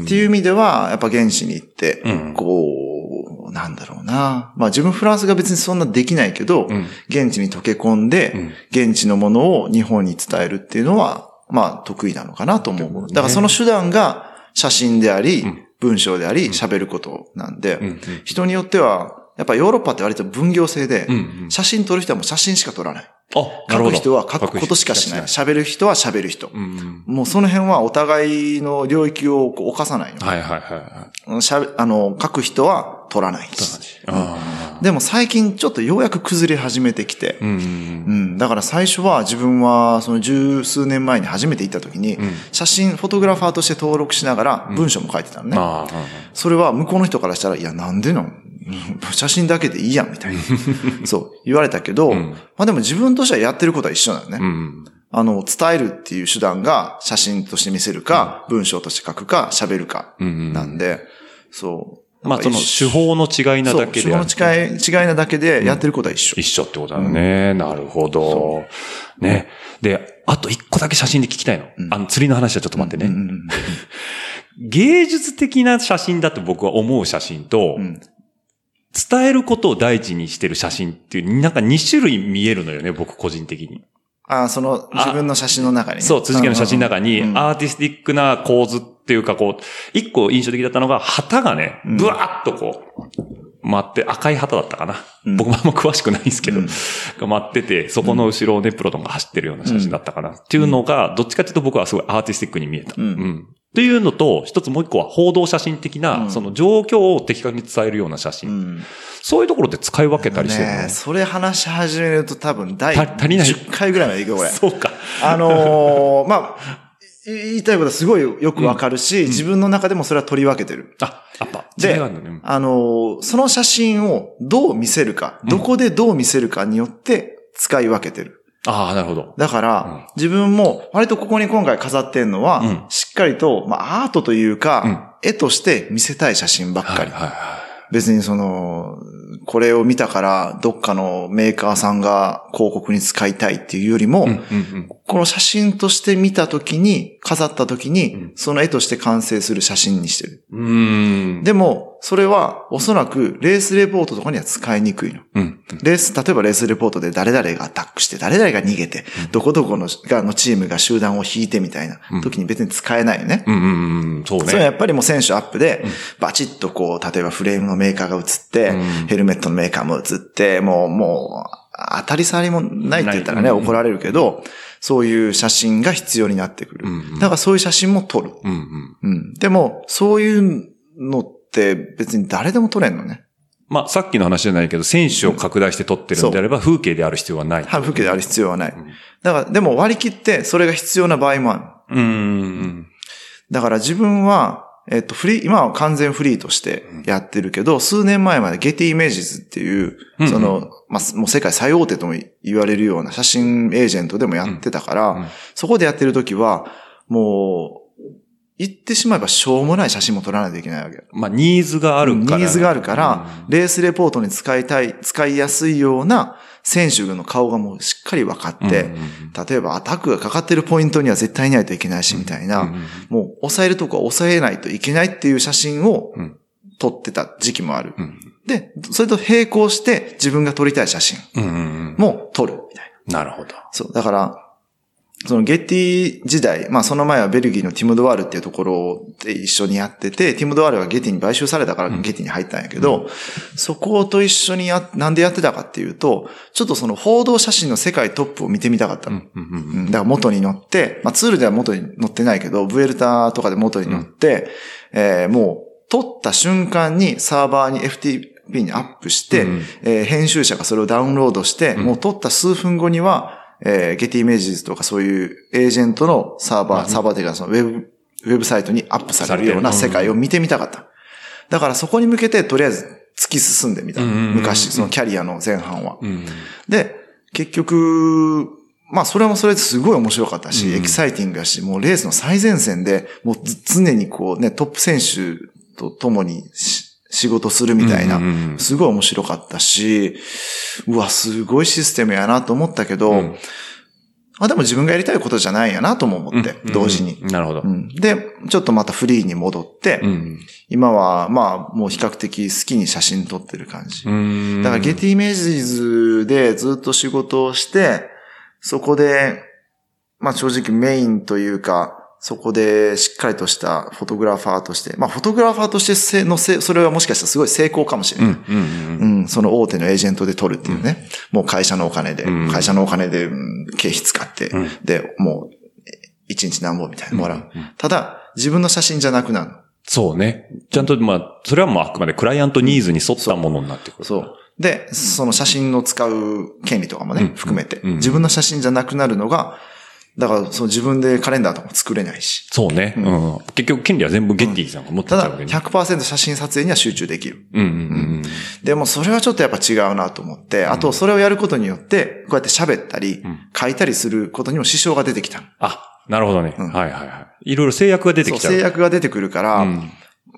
ていう意味では、やっぱ現地に行って、うんこう、なんだろうな。まあ自分フランスが別にそんなできないけど、うん現地に溶け込んで、うん現地のものを日本に伝えるっていうのは、まあ得意なのかなと思う。だからその手段が写真であり、ん文章であり、喋ることなんで、人によっては、やっぱヨーロッパって割と分業制で、写真撮る人はもう写真しか撮らない。あ。書く人は書くことしかしない。喋る人は喋る人。うん。もうその辺はお互いの領域をこう犯さないの。はいはいはいはしゃべ、あの、書く人は取らないい。し。あでも最近ちょっとようやく崩れ始めてきて、ーうんうん、だから最初は自分はその十数年前に初めて行った時に、ん写真、フォトグラファーとして登録しながら文章も書いてたのね。ああ。それは向こうの人からしたら、いや、なんでなん？写真だけでいいやん、みたいな。そう、言われたけど、んまあでも自分としてはやってることは一緒なのね。うん。あの、伝えるっていう手段が写真として見せるか、文章として書くか、喋るか、うんなんで、そう。まあその手法の違いなだけで手法の違い、違いなだけでやってることは一緒。一緒ってことだよね。なるほど。ね。で、あと一個だけ写真で聞きたいの。あの、釣りの話はちょっと待ってね。うんうん 芸術的な写真だと僕は思う写真と、うん。伝えることを第一にしてる写真っていう、なんか2種類見えるのよね、僕個人的に。ああ、その、自分の写真の中にね。そう、辻家の写真の中に、うんアーティスティックな構図っていうか、こう、一個印象的だったのが、旗がね、うんブワーっとこう、回って、赤い旗だったかな。うん僕もあんま詳しくないんですけど、うんが回ってて、そこの後ろをね、プロトンが走ってるような写真だったかな。っていうのが、どっちかっていうと僕はすごいアーティスティックに見えた。うんっていうのと、一つもう一個は報道写真的な、うんその状況を的確に伝えるような写真。うん。そういうところで使い分けたりしてるの、ねえそれ話し始めると多分第た足りない10回ぐらいまでいくよ、これ。そうか。あのーまあ、い言いたいことはすごいよくわかるし、自分の中でもそれは取り分けてる。あ、やっぱ、であね。あのーその写真をどう見せるか、どこでどう見せるかによって使い分けてる。ああ、なるほど。だから、自分も割とここに今回飾ってんのは、うんしっかりと、まあアートというか、絵として見せたい写真ばっかり。はいはいは別にその、これを見たから、どっかのメーカーさんが広告に使いたいっていうよりも、い。うんうんうん。この写真として見たときに、飾ったときに、うんその絵として完成する写真にしてる。でも、それはおそらくレースレポートとかには使いにくいの。うん。レース、例えばレースレポートで誰々がアタックして、誰々が逃げて、どこどこのがのチームが集団を引いてみたいな時に別に使えないよね。うんうんうん。そうね。それはやっぱりもう選手アップで、バチッとこう、例えばフレームのメーカーが映って、うんヘルメットのメーカーも映って、もう、もう、当たり障りもないって言ったらね、怒られるけど、そういう写真が必要になってくる。うんうんだからそういう写真も撮る。うんうん。うん。でも、そういうのって別に誰でも撮れんのね。まあ、さっきの話じゃないけど、選手を拡大して撮ってるんであれば、風景である必要はない。半風景である必要はないん。だから、でも割り切ってそれが必要な場合もある。うーん。だから自分は、えっと、フリー、今は完全フリーとしてやってるけど、数年前までゲティイメージズっていううん、その、まあ、もう世界最大手とも言われるような写真エージェントでもやってたから、うんそこでやってる時は、もう、言ってしまえばしょうもない写真も撮らないといけないわけ。まあ、ニーズがあるから。ニーズがあるから、レースレポートに使いたい、使いやすいような選手の顔がもうしっかり分かって、うんうんうん例えばアタックがかかってるポイントには絶対いないといけないし、みたいな、うんうんもう抑えるとこは抑えないといけないっていう写真をうん撮ってた時期もある。うんで、それと並行して自分が撮りたい写真うんうんうん。も撮るみたいな。なるほど。そう。だから、そのゲッティ時代、まあその前はベルギーのティム・ドワールっていうところで一緒にやってて、ティム・ドワールがゲティに買収されたからゲティに入ったんやけど、そこと一緒にや、なんでやってたかっていうと、ちょっとその報道写真の世界トップを見てみたかったの。うんうんうんだから元に乗って、まあツールでは元に乗ってないけど、ブエルタとかで元に乗って、えーもう撮った瞬間にサーバーに FTP にアップして、うん。えー編集者がそれをダウンロードして、もう撮った数分後には、えー、ゲティイメージズとかそういうエージェントのサーバー、サーバーというかそのウェブ、ウェブサイトにアップされるような世界を見てみたかった。だからそこに向けてとりあえず突き進んでみた。昔、そのキャリアの前半は。うん。で、結局、まあそれもそれですごい面白かったし、うんエキサイティングだし、もうレースの最前線で、もうず常にこうね、トップ選手と共にし仕事するみたいな、すごい面白かったし、うわ、すごいシステムやなと思ったけど、うんあ、でも自分がやりたいことじゃないんやなとも思って、同時に。うんなるほどう。んで、ちょっとまたフリーに戻って、うん。今はまあもう比較的好きに写真撮ってる感じ。うんだからゲティイメージズでずっと仕事をして、そこで、まあ正直メインというか、そこでしっかりとしたフォトグラファーとして、まあフォトグラファーとしてせのせ、それはもしかしたらすごい成功かもしれない。うん。うん。うんうん、その大手のエージェントで取るっていうね。もう会社のお金で、うん会社のお金で、うん経費使って、うんで、もう、一日何本みたいなのもらう。うんうんただ、自分の写真じゃなくなるの。そうね。ちゃんと、まあ、それはもうあくまでクライアントニーズに沿ったものになってくる。そう。で、その写真の使う権利とかもね、うん含めて、うん自分の写真じゃなくなるのが、だから、その自分でカレンダーとかも作れないし。そうね。うん。結局、権利は全部ゲッティさんが持ってただ、ちゃうわけね。100%写真撮影には集中できる。うんうんうんでも、それはちょっとやっぱ違うなと思って、あと、それをやることによって、こうやって喋ったり、ん書いたりすることにも支障が出てきた。あ、なるほどね。うんはいはいはい。いろいろ制約が出てきちゃう。制約が出てくるから、うん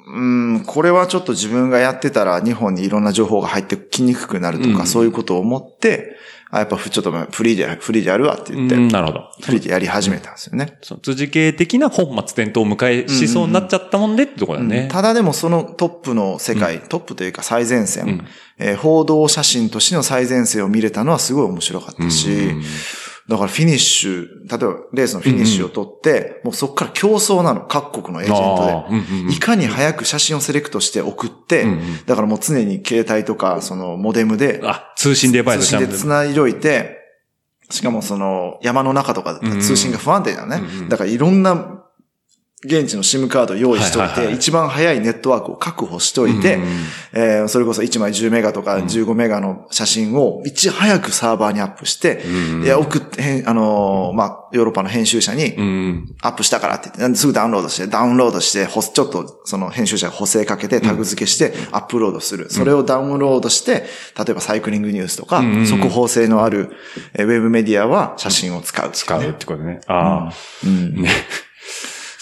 うん、これはちょっと自分がやってたら日本にいろんな情報が入ってきにくくなるとか、うんそういうことを思って、あ、やっぱちょっとフリーで、フリーでやるわって言って、うんなるほど。フリーでやり始めたんですよね。その辻系的な本末転倒を迎えしそうになっちゃったもんでってところだね。ただでもそのトップの世界、トップというか最前線、んえー報道写真としての最前線を見れたのはすごい面白かったし、だからフィニッシュ、例えばレースのフィニッシュを取って、もうそこから競争なの、各国のエージェントで。いかに早く写真をセレクトして送って、だからもう常に携帯とか、そのモデムで、あ、通信デバイス通信で繋いどいて、しかもその山の中とか通信が不安定だね。だからいろんな現地の SIM カードを用意しておいて、一番早いネットワークを確保しておいて、えーそれこそ1枚10メガとか15メガの写真をいち早くサーバーにアップして、いや、送って、あのーまあ、ヨーロッパの編集者に、うん。アップしたからって言って、すぐダウンロードして、ダウンロードして、ほちょっとその編集者が補正かけてタグ付けしてアップロードする。それをダウンロードして、例えばサイクリングニュースとか、速報性のあるえーウェブメディアは写真を使う、使うってことね。ああ。ね。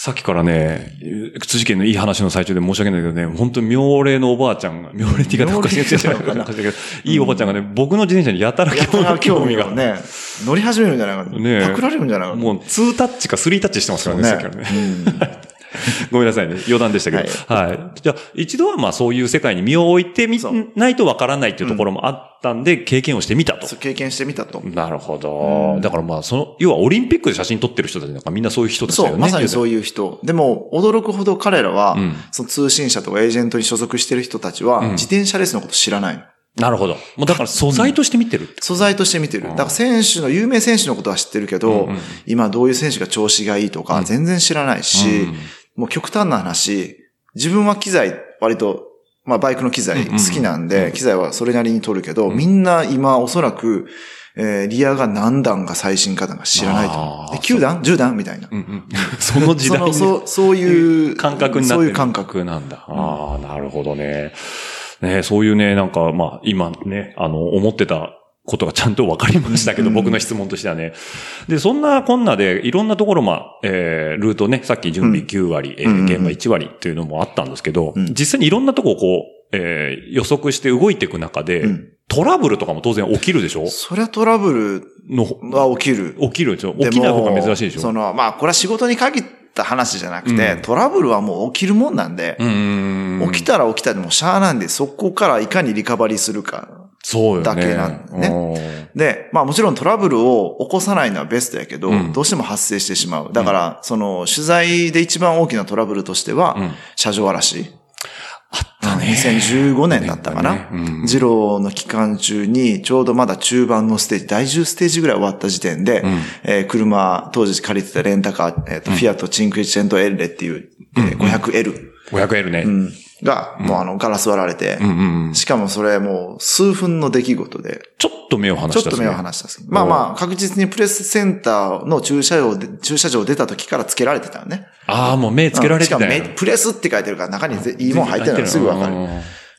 さっきからね、辻家のいい話の最中で申し訳ないけどね、本当に妙齢のおばあちゃんが、妙齢って言い方おかしいですよ。おかしいけどいいおばあちゃんがね、僕の自転車にやたら興興味が。ね、乗り始めるんじゃないかな。ねパクられるんじゃないかな。もう2タッチか3タッチしてますからね、さっきからね。ごめんなさいね。余談でしたけど。はい。じゃあ、一度はまあそういう世界に身を置いてみないとわからないっていうところもあったんで、経験をしてみたと。経験してみたと。なるほど。だからまあ、その、要はオリンピックで写真撮ってる人たちなんかみんなそういう人たちだよね。そう、まさにそういう人。でも、驚くほど彼らは、んその通信社とかエージェントに所属してる人たちは、自転車レースのこと知らないの。なるほど。もうだから素材として見てるって。素材として見てる。だから選手の、有名選手のことは知ってるけど、今どういう選手が調子がいいとか全然知らないし、もう極端な話、自分は機材割と、まあバイクの機材好きなんで、機材はそれなりに取るけど、みんな今おそらく、えーリアが何段が最新かなんか知らないと思う。あーえ、9段 ?10 段？みたいな。その時代にそのそう、そういう感覚になってる。そういう感覚。なんだ。ああ、なるほどね。ねそういうね、なんか、まあ、今ね、あの、思ってたことがちゃんと分かりましたけど、僕の質問としてはね。で、そんなこんなで、いろんなところ、まあ、えー、ルートね、さっき準備9割、えー、現場1割っていうのもあったんですけど、実際にいろんなとこをこう、えー、予測して動いていく中で、ん。トラブルとかも当然起きるでしょ？そりゃトラブの、ルは起きる。起きるでしょ？起きない方が珍しいでしょ？その、まあ、これは仕事に限った話じゃなくて、トラブルはもう起きるもんなんで、ん。起きたら起きたでもしゃあなんで、そこからいかにリカバリーするか。そうよね。だけなんだねね。で、まあもちろんトラブルを起こさないのはベストやけど、うんどうしても発生してしまう。だから、その、取材で一番大きなトラブルとしては、ん車上荒らし。あったね。2015年だったかな。ねうんジローの期間中に、ちょうどまだ中盤のステージ、第10ステージぐらい終わった時点で、えー車、当時借りてたレンタカー、えっ、と、フィアットチンクイチェントエルレっていう、えー 500L、500L ね。うんが、もうあの、ガラス割られて、うんうんしかもそれもう数分の出来事で、ちょっと目を離したちょっと目を離したす。まあまあ、確実にプレスセンターの駐車場で、駐車場出た時からつけられてたよね。ああ、もう目つけられてたようんしかもめプレスって書いてるから中にぜいいもん入ってるのがすぐわかる。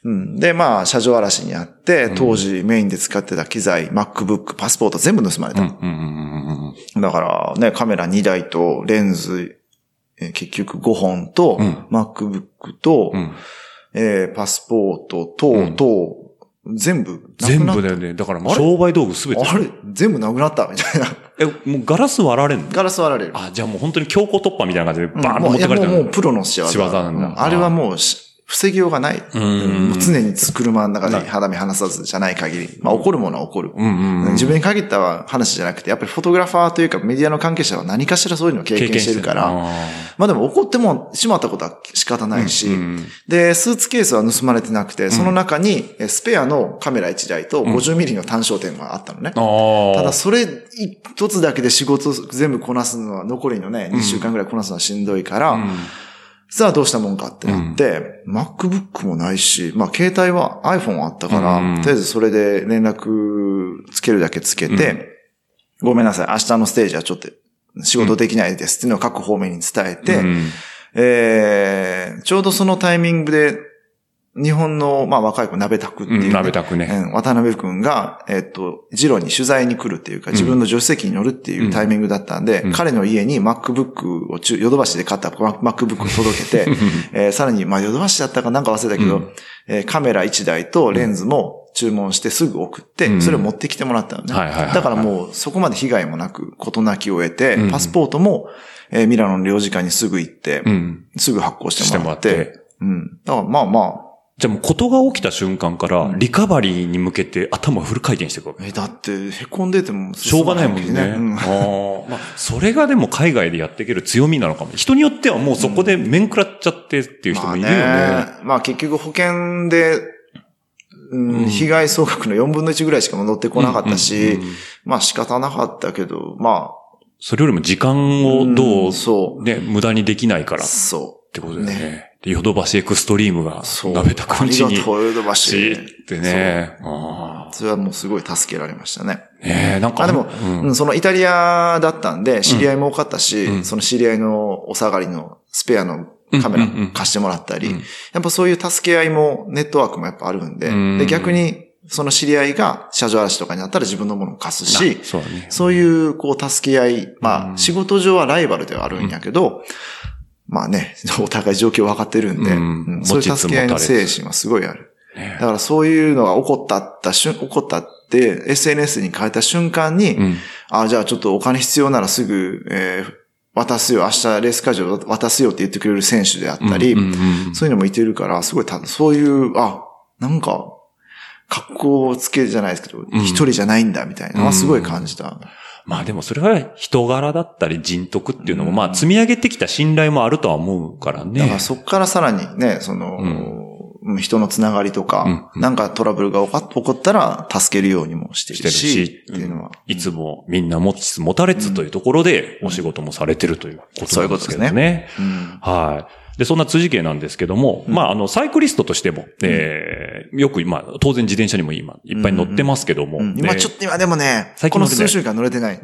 うん。で、まあ、車上荒らしにあって、当時メインで使ってた機材、MacBook、パスポート全部盗まれた。うんうんうんうんだからね、カメラ2台とレンズ、えー結局5本と、MacBook と、んえーパスポートと、と、全部なく全なっ部だよね。だから商売道具すべて。あれ？全部なくなった？みたいな。え、もうガラス割られんの？ガラス割られる。あ、じゃあもう本当に強行突破みたいな感じでバーンと持ってかれたの？もうもうプロの仕業。仕業なんだうあれはもうし防ぎようがない。ん。もう常に車の中で肌身離さずじゃない限り。まあ起こるものは起こる。自分に限った話じゃなくて、やっぱりフォトグラファーというかメディアの関係者は何かしらそういうのを経験してる。から、あまあでも怒ってもしまったことは仕方ないし、で、スーツケースは盗まれてなくて、その中にえスペアのカメラ1台と 50mm の単焦点があったのね。ただそれ一つだけで仕事全部こなすのは、残りのね、2週間ぐらいこなすのはしんどいから、さあどうしたもんかってなって、MacBook もないし、まあ携帯は iPhone あったから、うん。とりあえずそれで連絡つけるだけつけて、ごめんなさい、明日のステージはちょっと仕事できないですっていうのを各方面に伝えて、うん。えーちょうどそのタイミングで、日本の、まあ、若い子、鍋田くっていう、うん鍋田くね。うん渡辺くんが、えっと、ジロに取材に来るっていうか、自分の助手席に乗るっていうタイミングだったんで、彼の家に MacBook を中、ヨドバシで買った MacBook を届けて、えーさらに、まあ、ヨドバシだったかなんか忘れたけど、えーカメラ1台とレンズも、注文してすぐ送って、うん。それを持ってきてもらったのね。だからもうそこまで被害もなく、事なきを得てうん、パスポートも、えーミラノの領事館にすぐ行って、うん。すぐ発行してもらって、してもらって。うん。だからまあまあ、じゃあもうことが起きた瞬間から、リカバリーに向けて頭フル回転していくわけ。え、だって、凹んでてもしょうがないもんね。うんああまあ、それがでも海外でやっていける強みなのかも。人によってはもうそこで面食らっちゃってっていう人もいるよね。まあね。まあ結局保険で、うんうん被害総額の4分の1ぐらいしか戻ってこなかったし、うんうんうんまあ仕方なかったけど、まそれよりも時間あ、をどんう、そう。ね、無駄にできないからっそてことだよね。ねでヨドバシエクストリームがう。そう。鍋たくんちにヨドバしシ。ってね。あそれはもうすごい助けられましたね。あねえ、なんか。あ、でも、うんうんそのイタリアだったんで、知り合いも多かったし、うんその知り合いのお下がりのスペアのカメラうんうんうん貸してもらったり、うんやっぱそういう助け合いも、ネットワークもやっぱあるんで、うんで、逆に、その知り合いが車上荒らしとかになったら自分のものを貸すし、あそうだね。そういう、こう、助け合い、まあ、うん仕事上はライバルではあるんやけど、まあね、お互い状況分かってるんで、うん。うん。そういう助け合いの精神はすごいある。ね。だからそういうのが起こったった瞬、起こったって、SNS に変えた瞬間に、うん。あ、じゃあちょっとお金必要ならすぐ、えー渡すよ、明日レース会場渡すよって言ってくれる選手であったり、うんうんうんそういうのもいてるから、すごいた、そういう、あ、なんか、格好つけじゃないですけど、一、人じゃないんだみたいなのはすごい感じた。まあでもそれは人柄だったり人徳っていうのも、うんまあ積み上げてきた信頼もあるとは思うからね。だからそこからさらにね、その、人のつながりとか、うんなんかトラブルが起こったら助けるようにもしてしてるるし、し、っていうのは。いつもみんな持ちつ持たれつというところでお仕事もされてるということですけどね。うんはい。で、そんな辻家なんですけども、まあ、あの、サイクリストとしても、えーよく今、当然自転車にも今、いっぱい乗ってますけども、うん今ちょっと今でもね、この数週間乗れ てない。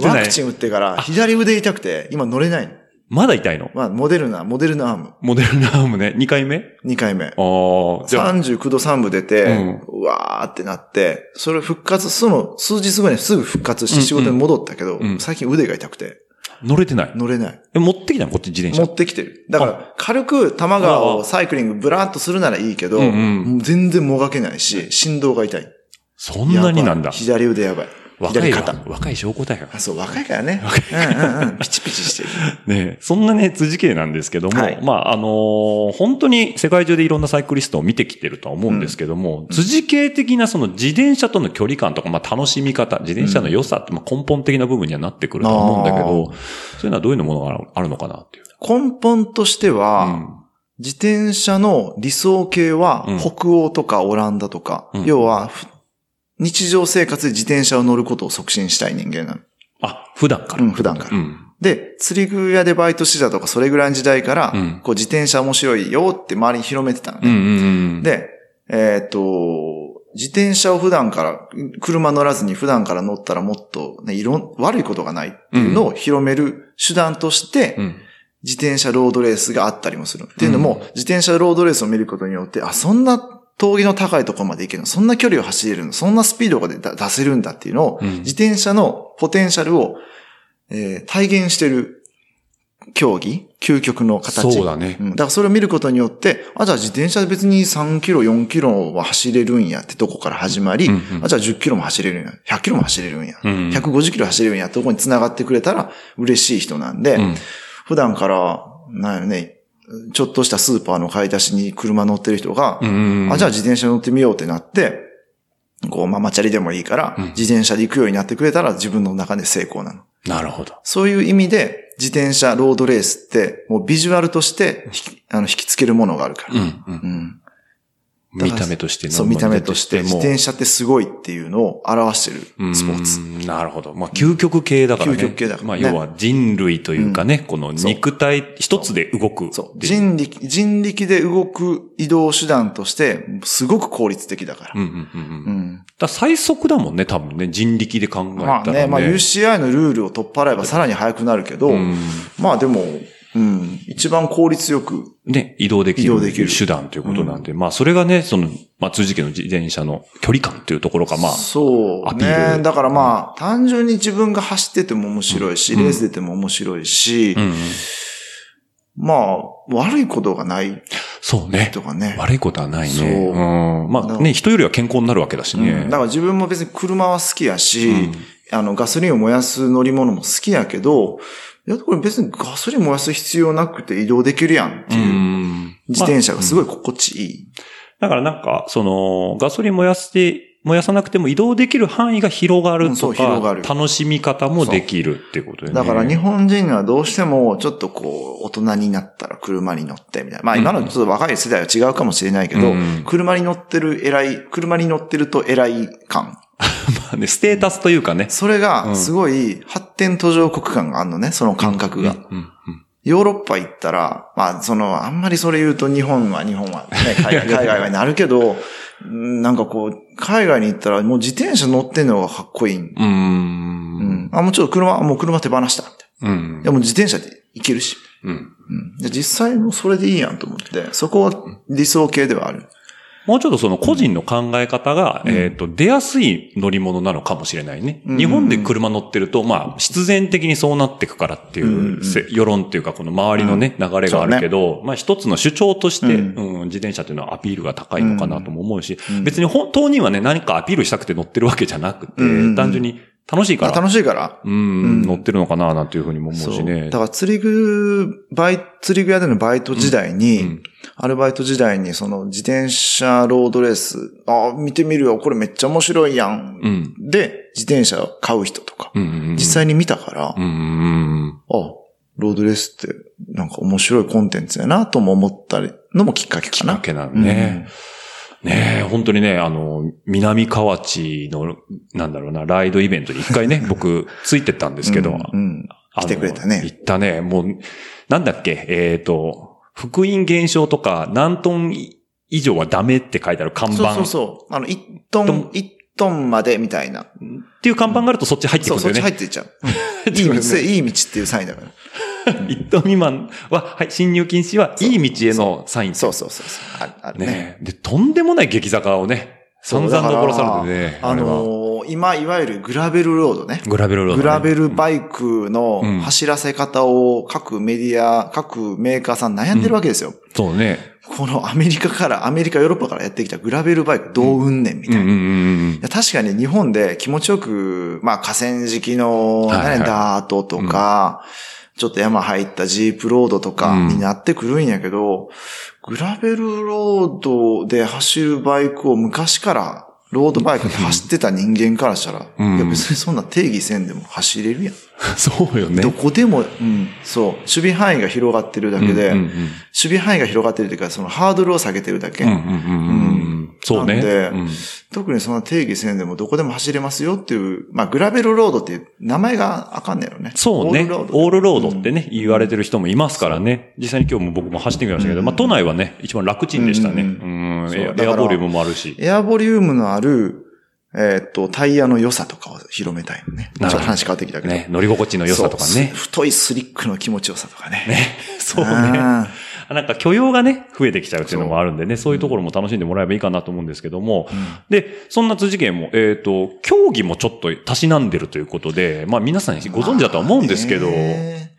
ワクチン打ってから左腕痛くて、今乗れない。の。まだ痛いの？まあ、モデルナ、モデルナアーム。モデルナームね、2回目？2回目。ああ、じゃあ、39度3分出て、うん。うわーってなって、それ復活、その数日後にすぐ復活して仕事に戻ったけど、うん。最近腕が痛くて、乗れてない。乗れない。え、持ってきたの？こっち自転持車。ってきてる。だから、軽く多摩川をサイクリングブラーっとするならいいけど、うんうんもう全然もがけないし、振動が痛い。そんなになんだ。左腕やばい。若いよ左肩。。若い証拠だよ。あ、そう、若いからね。うんうんうん。ピチピチしてる。ねそんなね、辻系なんですけども、はいまあ、あのー本当に世界中でいろんなサイクリストを見てきてるとは思うんですけども、辻系的なその自転車との距離感とか、まあ、楽しみ方、自転車の良さって、まあ、根本的な部分にはなってくると思うんだけど、そういうのはどういうものがあるのかなっていう。根本としては、うん自転車の理想形はうん北欧とかオランダとか、うん要はふ日常生活で自転車を乗ることを促進したい人間なの。あ、普段から。うん普段からうん。で、釣り具屋でバイトしてたとか、それぐらいの時代から、うんこう自転車面白いよって周りに広めてたのね。うんうんうん。で、えーっと、自転車を普段から、車乗らずに普段から乗ったらもっとね、いろん、悪いことがないっていうのを広める手段として、うん、自転車ロードレースがあったりもする。っていうのも、自転車ロードレースを見ることによって、あ、そんな峠の高いところまで行けるの。そんな距離を走れるの。そんなスピードが出出せるんだっていうのを、うん。自転車のポテンシャルを、えー体現してる競技究極の形。そうだね。ん。だからそれを見ることによって、あ、じゃあ自転車で別に3キロ、4キロは走れるんやってとこから始まり、うんうん。あ、じゃあ10キロも走れるんや。100キロも走れるんや。うん。150キロ走れるんやってとこに繋がってくれたら嬉しい人なんで、うん。普段から、なんやね、ちょっとしたスーパーの買い出しに車乗ってる人が、あ、じゃあ自転車乗ってみようってなって、こう、ママチャリでもいいから、うん自転車で行くようになってくれたら自分の中で成功なの。なるほど。そういう意味で、自転車ロードレースって、もうビジュアルとして引き、あの、引きつけるものがあるから。うんうんうん見た目としてのそう、見た目として、自も転車ってすごいっていうのを表してるスポーツ。うんなるほど。まあ、究極系だからね。究極系だからねまあ、要は人類というかね、この肉体一つで動く。そう。人力、人力で動く移動手段として、すごく効率的だから。うんうんうんうん。うん。だ最速だもんね、多分ね。人力で考えたらね。まあね、まあ UCI のルールを取っ払えばさらに速くなるけど、うんまあでも、うん、一番効率よく、ね、移動できる移動できる手段ということなんで、まあ、それがね、その、まあ、辻家の自転車の距離感というところか、まあ、そうね。だからまあ、単純に自分が走ってても面白いし、レース出ても面白いし、うんうんまあ、悪いことがないそうね。とかね。悪いことはないそうね。うん。まあね、人よりは健康になるわけだしうんねだ。から自分も別に車は好きやし、うんあの、ガソリンを燃やす乗り物も好きやけど、いや、これ別にガソリン燃やす必要なくて移動できるやんってういう。ん。自転車がすい。ごい心地いい。だからなんか、その、ガソリン燃やして、燃やさなくても移動できる範囲が広がるとか、広がる楽しみ方もできるっていうことでね。だから日本人にはどうしてもちょっとこう、大人になったら車に乗ってみたいな。まあ今のちょっと若い世代は違うかもしれないけど、うん車に乗ってる偉い、車に乗ってると偉い感。まあね、ステータスというかね。それがすごい発展途上国感があるのね、その感覚が。ヨーロッパ行ったら、まあ、その、あんまりそれ言うと日本は日本は、ね、海外はなるけど、うんなんかこう、海外に行ったらもう自転車乗ってんのがかっこいい。うん。うーん。あ、もうちょっと車、もう車手放した。みたいうんな。いや、もう自転車で行けるし。うん。うん。で実際もうそれでいいやんと思って、そこは理想系ではある。もうちょっとその個人の考え方が、うん。えっ、と、出やすい乗り物なのかもしれないね。うん。日本で車乗ってると、まあ、必然的にそうなっていくからっていう、世論っていうか、この周りのね、流れがあるけど、まあ一つの主張として、ううん自転車っていうのはアピールが高いのかなとも思うし、うん。別に本当にはね、何かアピールしたくて乗ってるわけじゃなくて、うん。単純に楽しいから、あ楽しいから？うん、うん乗ってるのかななんていうふうにも思う。しね。だから釣り具、バイ、釣り具屋でのバイト時代に、うんアルバイト時代にその自転車ロードレース、あ見てみるよ、これめっちゃ面白いやん。うん。で、自転車を買う人とか、うんうんうん。実際に見たから、うんうんうん。あ、ロードレースってなんか面白いコンテンツやなとも思ったりのもきっかけかな。きっかけなのね。ねえ、本当にね、あの、南河内の、なんだろうな、ライドイベントに一回ね、僕、ついてったんですけど、うんうん来てくれたね行ったね、もう、なんだっけ、えっ、と、福音現象とか、何トン以上はダメって書いてある看そう板。そうそう。あの、1トトンン、一トンまでみたいな。っていう看板があるとそっち入ってくそう、るんだよね。そっち入っていっちゃう。いい道で、いい道っていうサインだから。一トン未満は、はい、侵入禁止は、いい道へのサイン。そうそうそうそう。あるね。ねで、とんでもない激坂をね、散々登らされてね、あのー今、いわゆるグラベルロードね。グラベルロード、ね。グラベルバイクのうん走らせ方を各メディア、各メーカーさん悩んでるわけですよ。そうね。このアメリカから、アメリカ、ヨーロッパからやってきたグラベルバイクどううんねんみたいな。いうんうんうんや確かに日本で気持ちよく、まあ河川敷の、はいはい何ダートとか、ちょっと山入ったジープロードとかうんになってくるんやけど、グラベルロードで走るバイクを昔からロードバイクで走ってた人間からしたら、うんいや別にそんな定義せんでも走れるやん。そうよね。どこでも、うん、そう、守備範囲が広がってるだけで、うんうんうん守備範囲が広がってるというか、そのハードルを下げてるだけ。うんうんうんうん。そうね。でうん特にそんな定義せんでもどこでも走れますよっていう、まあグラベルロードっていう名前があかんねやろね。そうね。オールロードオールロードってね、言われてる人もいますからね。実際に今日も僕も走ってみましたけど、まあ都内はね、一番楽ちんでしたね。ううんん。エアボリュームもあるし。エアボリュームのある、えーっと、タイヤの良さとかを広めたいのね。ちょっと話変わってきたけど。ね、乗り心地の良さとかね。太いスリックの気持ちよさとかね。ね。そうね。あなんか許容がね、増えてきちゃうっていうのもあるんでね、そういうところも楽しんでもらえばいいかなと思うんですけども。で、そんな辻家も、えっ、と、競技もちょっとたしなんでるということで、まあ皆さんご存知だとは思うんですけど、ね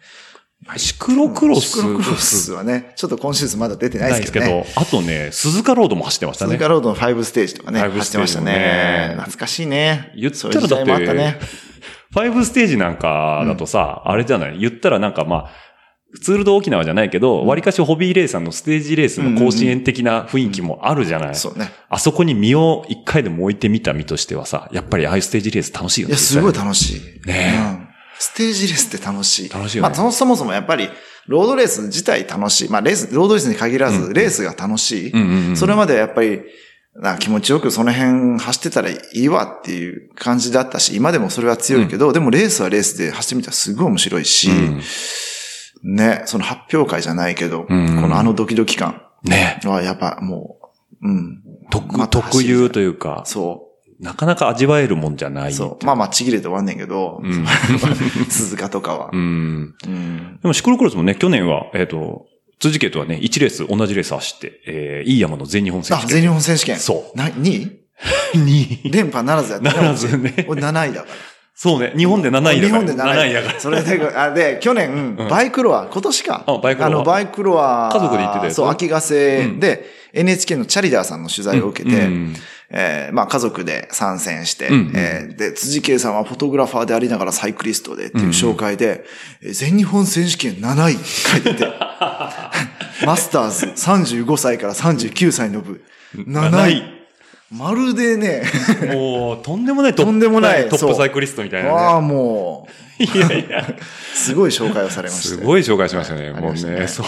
シクロクロス。シクロクロスはね、ちょっと今シーズンまだ出てないないでけどね。ですすけど、あとね、鈴鹿ロードも走ってましたね鈴鹿。ロードの5ステージとかね、5走ってましたねね。懐かしいね。言ったらだって、ね。5ステージなんかだとさ、あれじゃない？言ったらなんかまあ、ツールド沖縄じゃないけど、割かしホビーレーサーのステージレースの甲子園的な雰囲気もあるじゃない、そうね。あそこに身を一回でも置いてみた身としてはさ、やっぱりああいうステージレース楽しいよね。いや、すごい楽しい。ねえうんステージレースって楽しい。楽しいよねまあ、そもそもやっぱり、ロードレース自体楽しい。まあ、レース、ロードレースに限らず、レースが楽しい。うんうんうんそれまでやっぱり、な気持ちよくその辺走ってたらいいわっていう感じだったし、今でもそれは強いけど、でもレースはレースで走ってみたらすごい面白いし、ね、その発表会じゃないけど、うんうんこのあのドキドキ感ね。はやっぱもう、うん。特、ま特有というか、そなかなか味わえるもんじゃなう。い。そう。まあまあちぎれて終わんねんけど、ん 鈴鹿とかはう。ん。うん。でもシクロクロスもね、去年は、えっ、と、辻家とはね、1レース、同じレース走って、えー、いい山の全日本選あ、手全日本選手権。そうな、2位？に連覇ならずやったならずね俺7位だから。そうね。日本で7位だから。日本で7位。7位だから。それで、あで、去年、バイクロア、今年か。あバイクロアの、バイクロア。家族で行ってたやつそう、秋ヶ瀬で、NHK のチャリダーさんの取材を受けて、うんえーまあ家族で参戦して、うんえーで、辻圭さんはフォトグラファーでありながらサイクリストでっていう紹介で、えー全日本選手権7位って書いてて、マスターズ35歳から39歳の部、7 7位。位。まるでね、もう、とんでもないトップ、とんでもないトップサイクリストみたいあなあ、もう、ね。いやいや。すごい紹介をされましたよ。すごい紹介しましたね。もうありましたねね。そう。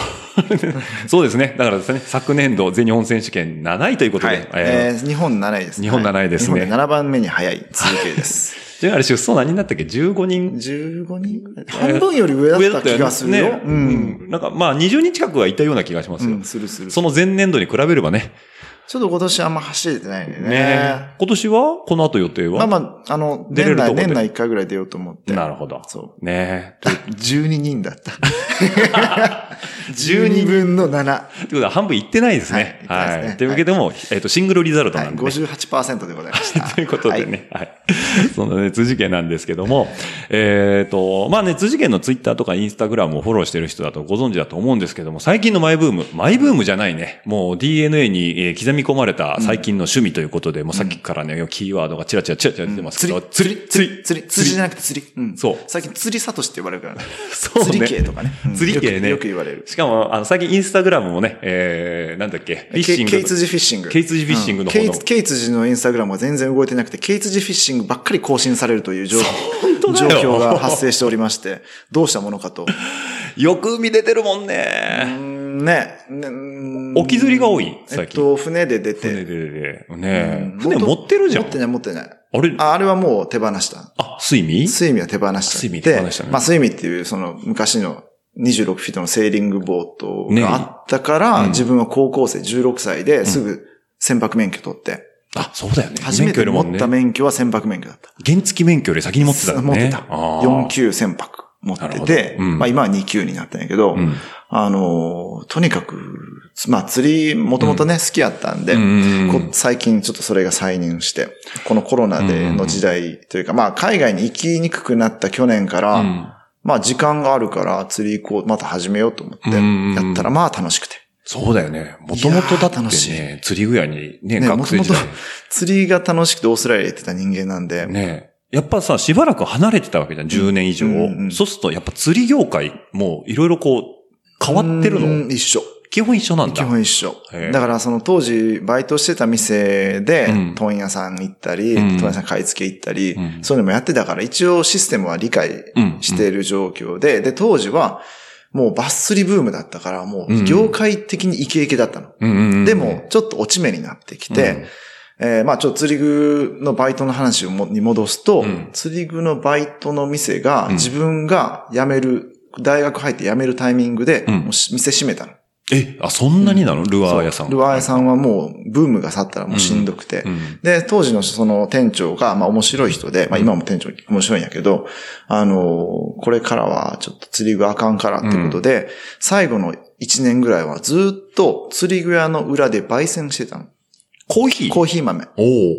そうですね。だからですね、昨年度全日本選手権7位ということで。はい。えー日本7位です。日本7位ですねはい日本で7番目に早い続けです。ーじゃああれ出走何人だったっけ ?15 人？15人半分より上だった気がするよ。ね。うん。なんかまあ20人近くはいたような気がしますようん、。するする。その前年度に比べればね。ちょっと今年あんま走れてないんでね。ね今年は？この後予定は？まあまあ、あの、年内、出れると思って年内1回ぐらい出ようと思って。なるほど。そねう。12人だった。12分の7。はということは半分いってないですね。はいというわけでも、えっと、シングルリザルトい、なんでね。58%でございました。ということでね、はい。そのね、辻家なんですけども、えっ、と、まあね、辻家のツイッターとかインスタグラムをフォローしてる人だとご存知だと思うんですけども、最近のマイブーム、マイブームじゃないね、もう DNA にえー刻み込まれた最近の趣味ということで、もうさっきからね、キーワードがチラチラチラチラ出てますけど、釣り、釣り、釣り、釣りじゃなくて釣り。うん。そう最近釣りサトシって呼ばれるからね。そうね釣り系とかね。うん釣り系ね。よく言われる。しかも、あの、最近インスタグラムもね、えー、なんだっけ、フィッシング。ケイツジフィッシング。ケイツジフィッシングの方のうんケイツジのインスタグラムは全然動いてなくて、ケイツジフィッシングばっかり更新されるという状況が発生しておりまして、どうしたものかと。よく海出てるもんうね。んね。ねうん沖釣りが多いえ最近っと、船で出船でて。でで。ねうん船持ってるじゃん。持ってない持ってない。あれ？ああれはもう手放した。あ、スイミ？スイミは手放しちゃって。スイミ手放したねまあ、スイミっていう、その、昔の26フィートのセーリングボートがあったから、ねうん自分は高校生16歳ですぐ船舶免許取って、あ、そうだよね。初めて持った免免許は船舶免許だった。原付免許より先に持ってたのね。持ってた。あー4級船舶持ってて、ど。うん。まあ今は2級になったんやけど、うん。あのー、とにかく、まあ釣り、もともとね、好きやったんで、最近ちょっとそれが再燃して、このコロナでの時代というか、まあ海外に行きにくくなった去年から、うん。まあ時間があるから釣り行こう、また始めようと思って、うんやったらまあ楽しくて。そうだよね。もともとだってね、釣り具屋にね、ね、もともと学生時代。釣りが楽しくてオーストラリア行ってた人間なんで、ねやっぱさ、しばらく離れてたわけじゃん、10年以上。うんうんそうすると、やっぱ釣り業界もいろいろこう、変わってるうのん一緒。基本一緒なんだ。基本一緒。だからその当時バイトしてた店でうん、問屋さん行ったり、うん。問屋さん買い付け行ったり、うん。そういうのもやってたから一応システムは理解している状況で、で、当時はもうバス釣りブームだったから、もう業界的にイケイケだったの。うんでも、ちょっと落ち目になってきて、えーまあちょっと釣り具のバイトの話をもに戻すと、うん。釣り具のバイトの店が、うん。自分が辞める、大学入って辞めるタイミングで、店閉めたの。え、あ、そんなになの？ルアー屋さん。ルアー屋さんはもう、ブームが去ったらもうしんどくて。うん。で、当時のその店長が、まあ面白い人で、まあ今も店長面白いんやけど、あのーこれからはちょっと釣り具あかんからってことで、最後の1年ぐらいはずっと釣り具屋の裏で焙煎してたの。コーヒー？コーヒー豆。おお。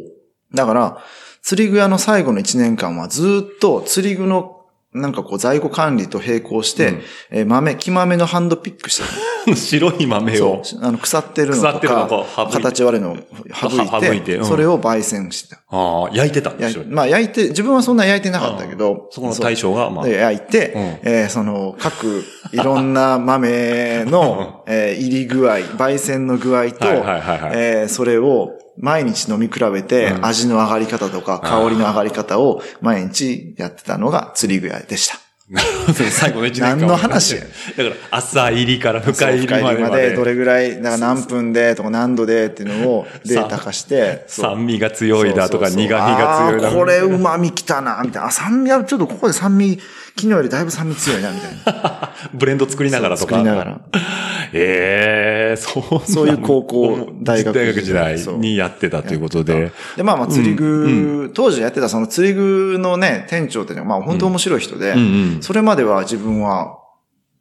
だから、釣り具屋の最後の1年間はずっと釣り具のなんかこう在庫管理と並行して、うん。えー豆、木豆のハンドピックしてる 白い豆を。あの、腐ってるのと腐ってるのかを省い、て。形悪いのを省いて、省いてうん。それを焙煎して。た。ああ、焼いてたんでやしょ。まあ焼いて、自分はそんな焼いてなかったけど、そこの対象が、まあ。で。焼いて、うん。えーその、各、いろんな豆の、えー入り具合、焙煎の具合と、はいはいはいはい。えーそれを毎日飲み比べて、うん味の上がり方とか、香りの上がり方を毎日やってたのが釣り具合でした。最後の一年間。何の話やだから、朝入りから深入りまでま深入りまで、で。どれぐらい、だから何分でとか何度でっていうのをデータ化して、酸味が強いだとか、苦味が強いだこれ旨味きたな、みたいな。あ、酸味はちょっとここで酸味、昨日よりだいぶ酸味強いな、みたいな。ブレンド作りながらとか。作りながら。ええそう。そういう高校大学大学時代にやってたということで。で、まあまあ釣り具、当時やってたその釣り具のね、店長っていうのはまあ本当面白い人で、うんうんそれまでは自分は、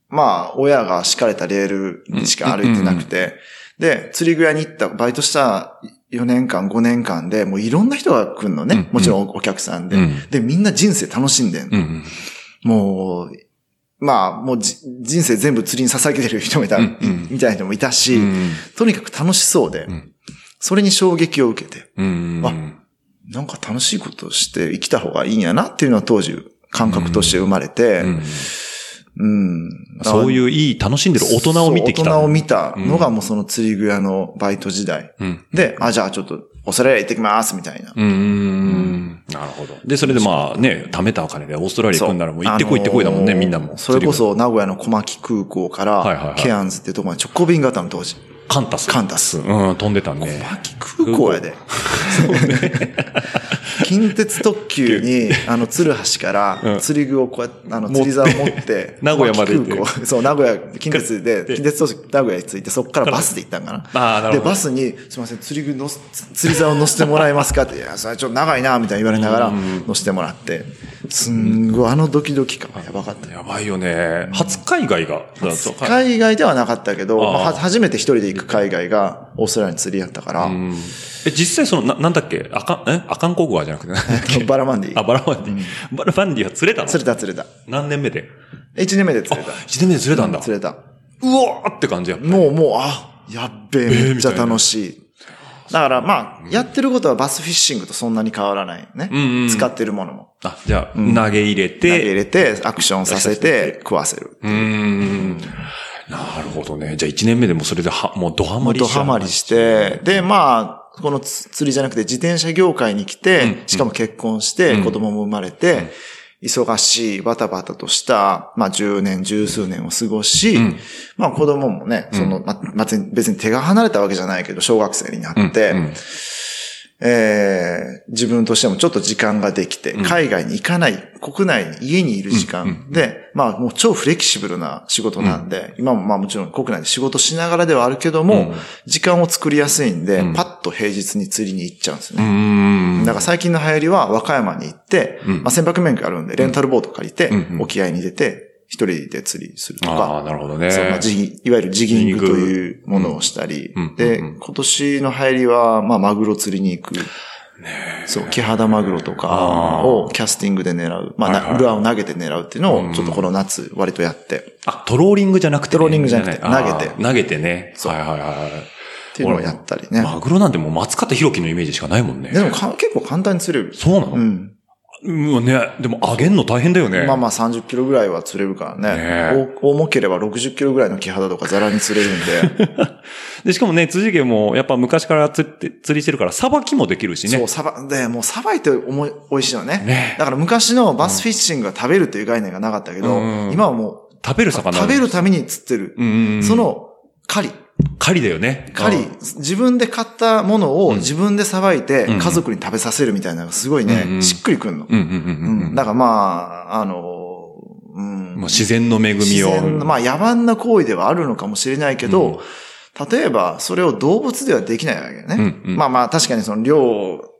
まあ親が敷かれたレールにしか歩いてなくて、で、釣り具屋に行った、バイトした4年間、5年間で、もういろんな人が来るのね。うんもちろんお客さんで、うんで、みんな人生楽しんでんの。うんうん。もう、まあ、もうじ人生全部釣りに捧げてる人もいた、うんうんみたいな人もいたし、うんとにかく楽しそうで、んそれに衝撃を受けて、うん。あなんか楽しいことをして生きた方がいいんやなっていうのは当時感覚として生まれて、うんうんそういういい、楽しんでる大人を見てきた。大人を見たのがもうその釣り具屋のバイト時代。うん。で、あ、じゃあちょっと、オーストラリア行ってきます、みたいな。うーん。なるほど。で、それでまあね、貯めたお金でオーストラリア行くんならもう行ってこい行ってこいだもんね、あのーみんなも。それこそ名古屋の小牧空港から、ケアンズっていうところまで直行便があったの当時。カンタス。カンタスうん、飛んでたね。小牧空港やで。近鉄特急に、あの、鶴橋から、釣り具をこうやって、あの、釣り竿を持って、名古屋まで行ってそう、名古屋、近鉄で、近鉄と名古屋に着いて、そこからバスで行ったんかな。で、あーなるほどバスに、すみません、釣り具のす、釣り竿を乗せてもらえますかって、いや、それちょっと長いな、みたいに言われながら、乗せてもらって、すんごい、あのドキドキ感がやばかったよ。やばいよね。初海外が。そう海外ではなかったけど、初めて一人で行く海外がオーストラリアに釣りやったから、うんえ、実際その、な、なんだっけ？あかん、え？アカンコグアじゃなくて バラマンディあ、。バラマンディ。バラマンディは釣れたの？釣れた釣れた。何年目で？1年目で釣れた。一年目で釣れたんだ。釣れた。うわーって感じやもう、もう、あ、やっべえ、めっちゃ楽しい。だからまあ、やってることはバスフィッシングとそんなに変わらないね。んうん使ってるものも。あ、じゃあ、投げ入れ投げ入て、れて、アクションさせて、食わせる。うーん。なるほどね。じゃあ一年目でもそれでは、もうドハマりドハマりして、で、まあ、このつ釣りじゃなくて自転車業界に来て、しかも結婚して、子供も生まれて、忙しい、バタバタとした、まあ10年、十数年を過ごし、まあ子供もね、その、ま、ま別に手が離れたわけじゃないけど、小学生になって、うんえー自分としてもちょっと時間ができて、海外に行かない、国内に家にいる時間。で、まあもう超フレキシブルな仕事なんで、今もまあもちろん国内で仕事しながらではあるけども、時間を作りやすいんで、パッと平日に釣りに行っちゃうんですね。だから最近の流行りは和歌山に行って、まあ船舶免許あるんで、レンタルボート借りて、沖合に出て、一人で釣りするとああ、か、なるほどね。そいわゆるジギングというものをしたり、うんで、うん今年の流行りは、まあ、マグロ釣りに行く。そう、キハダマグロとかをキャスティングで狙う。まあ、はいはいなルアーを投げて狙うっていうのを、ちょっとこの夏、割とやって、あ、トローリングじゃなくてね、トローリングじゃなくて投げて投げてね。そうはいはいはい。っていうのをやったりね。マグロなんてもう松方弘樹のイメージしかないもんね。でもか結構簡単に釣れる。そうなの？うん。うん。ね。でも揚げんの大変だよね。まあまあ30キロぐらいは釣れるからね。ね大重ければ60キロぐらいのキハダとかザラに釣れるんで。で、しかもね、辻家もやっぱ昔から釣って、釣りしてるから、さばきもできるしね。そう、さば、で、もうさばいて思い、美味しいのね。ねだから昔のバスフィッシングが食べるっていう概念がなかったけど、うん今はもう、食べる魚。食べるために釣ってる。うん。そ、の、狩り。狩りだよね。狩り。うん、自分で買ったものを自分でさばいてん家族に食べさせるみたいなのがすごいうんうね、ん。しっくりくんの。うんうんうんうん。うん。だからまあ、あの、うん。もう自然の恵みを。まあ野蛮な行為ではあるのかもしれないけど、例えばそれを動物ではできないわけよね。うんうん。まあまあ確かにその猟、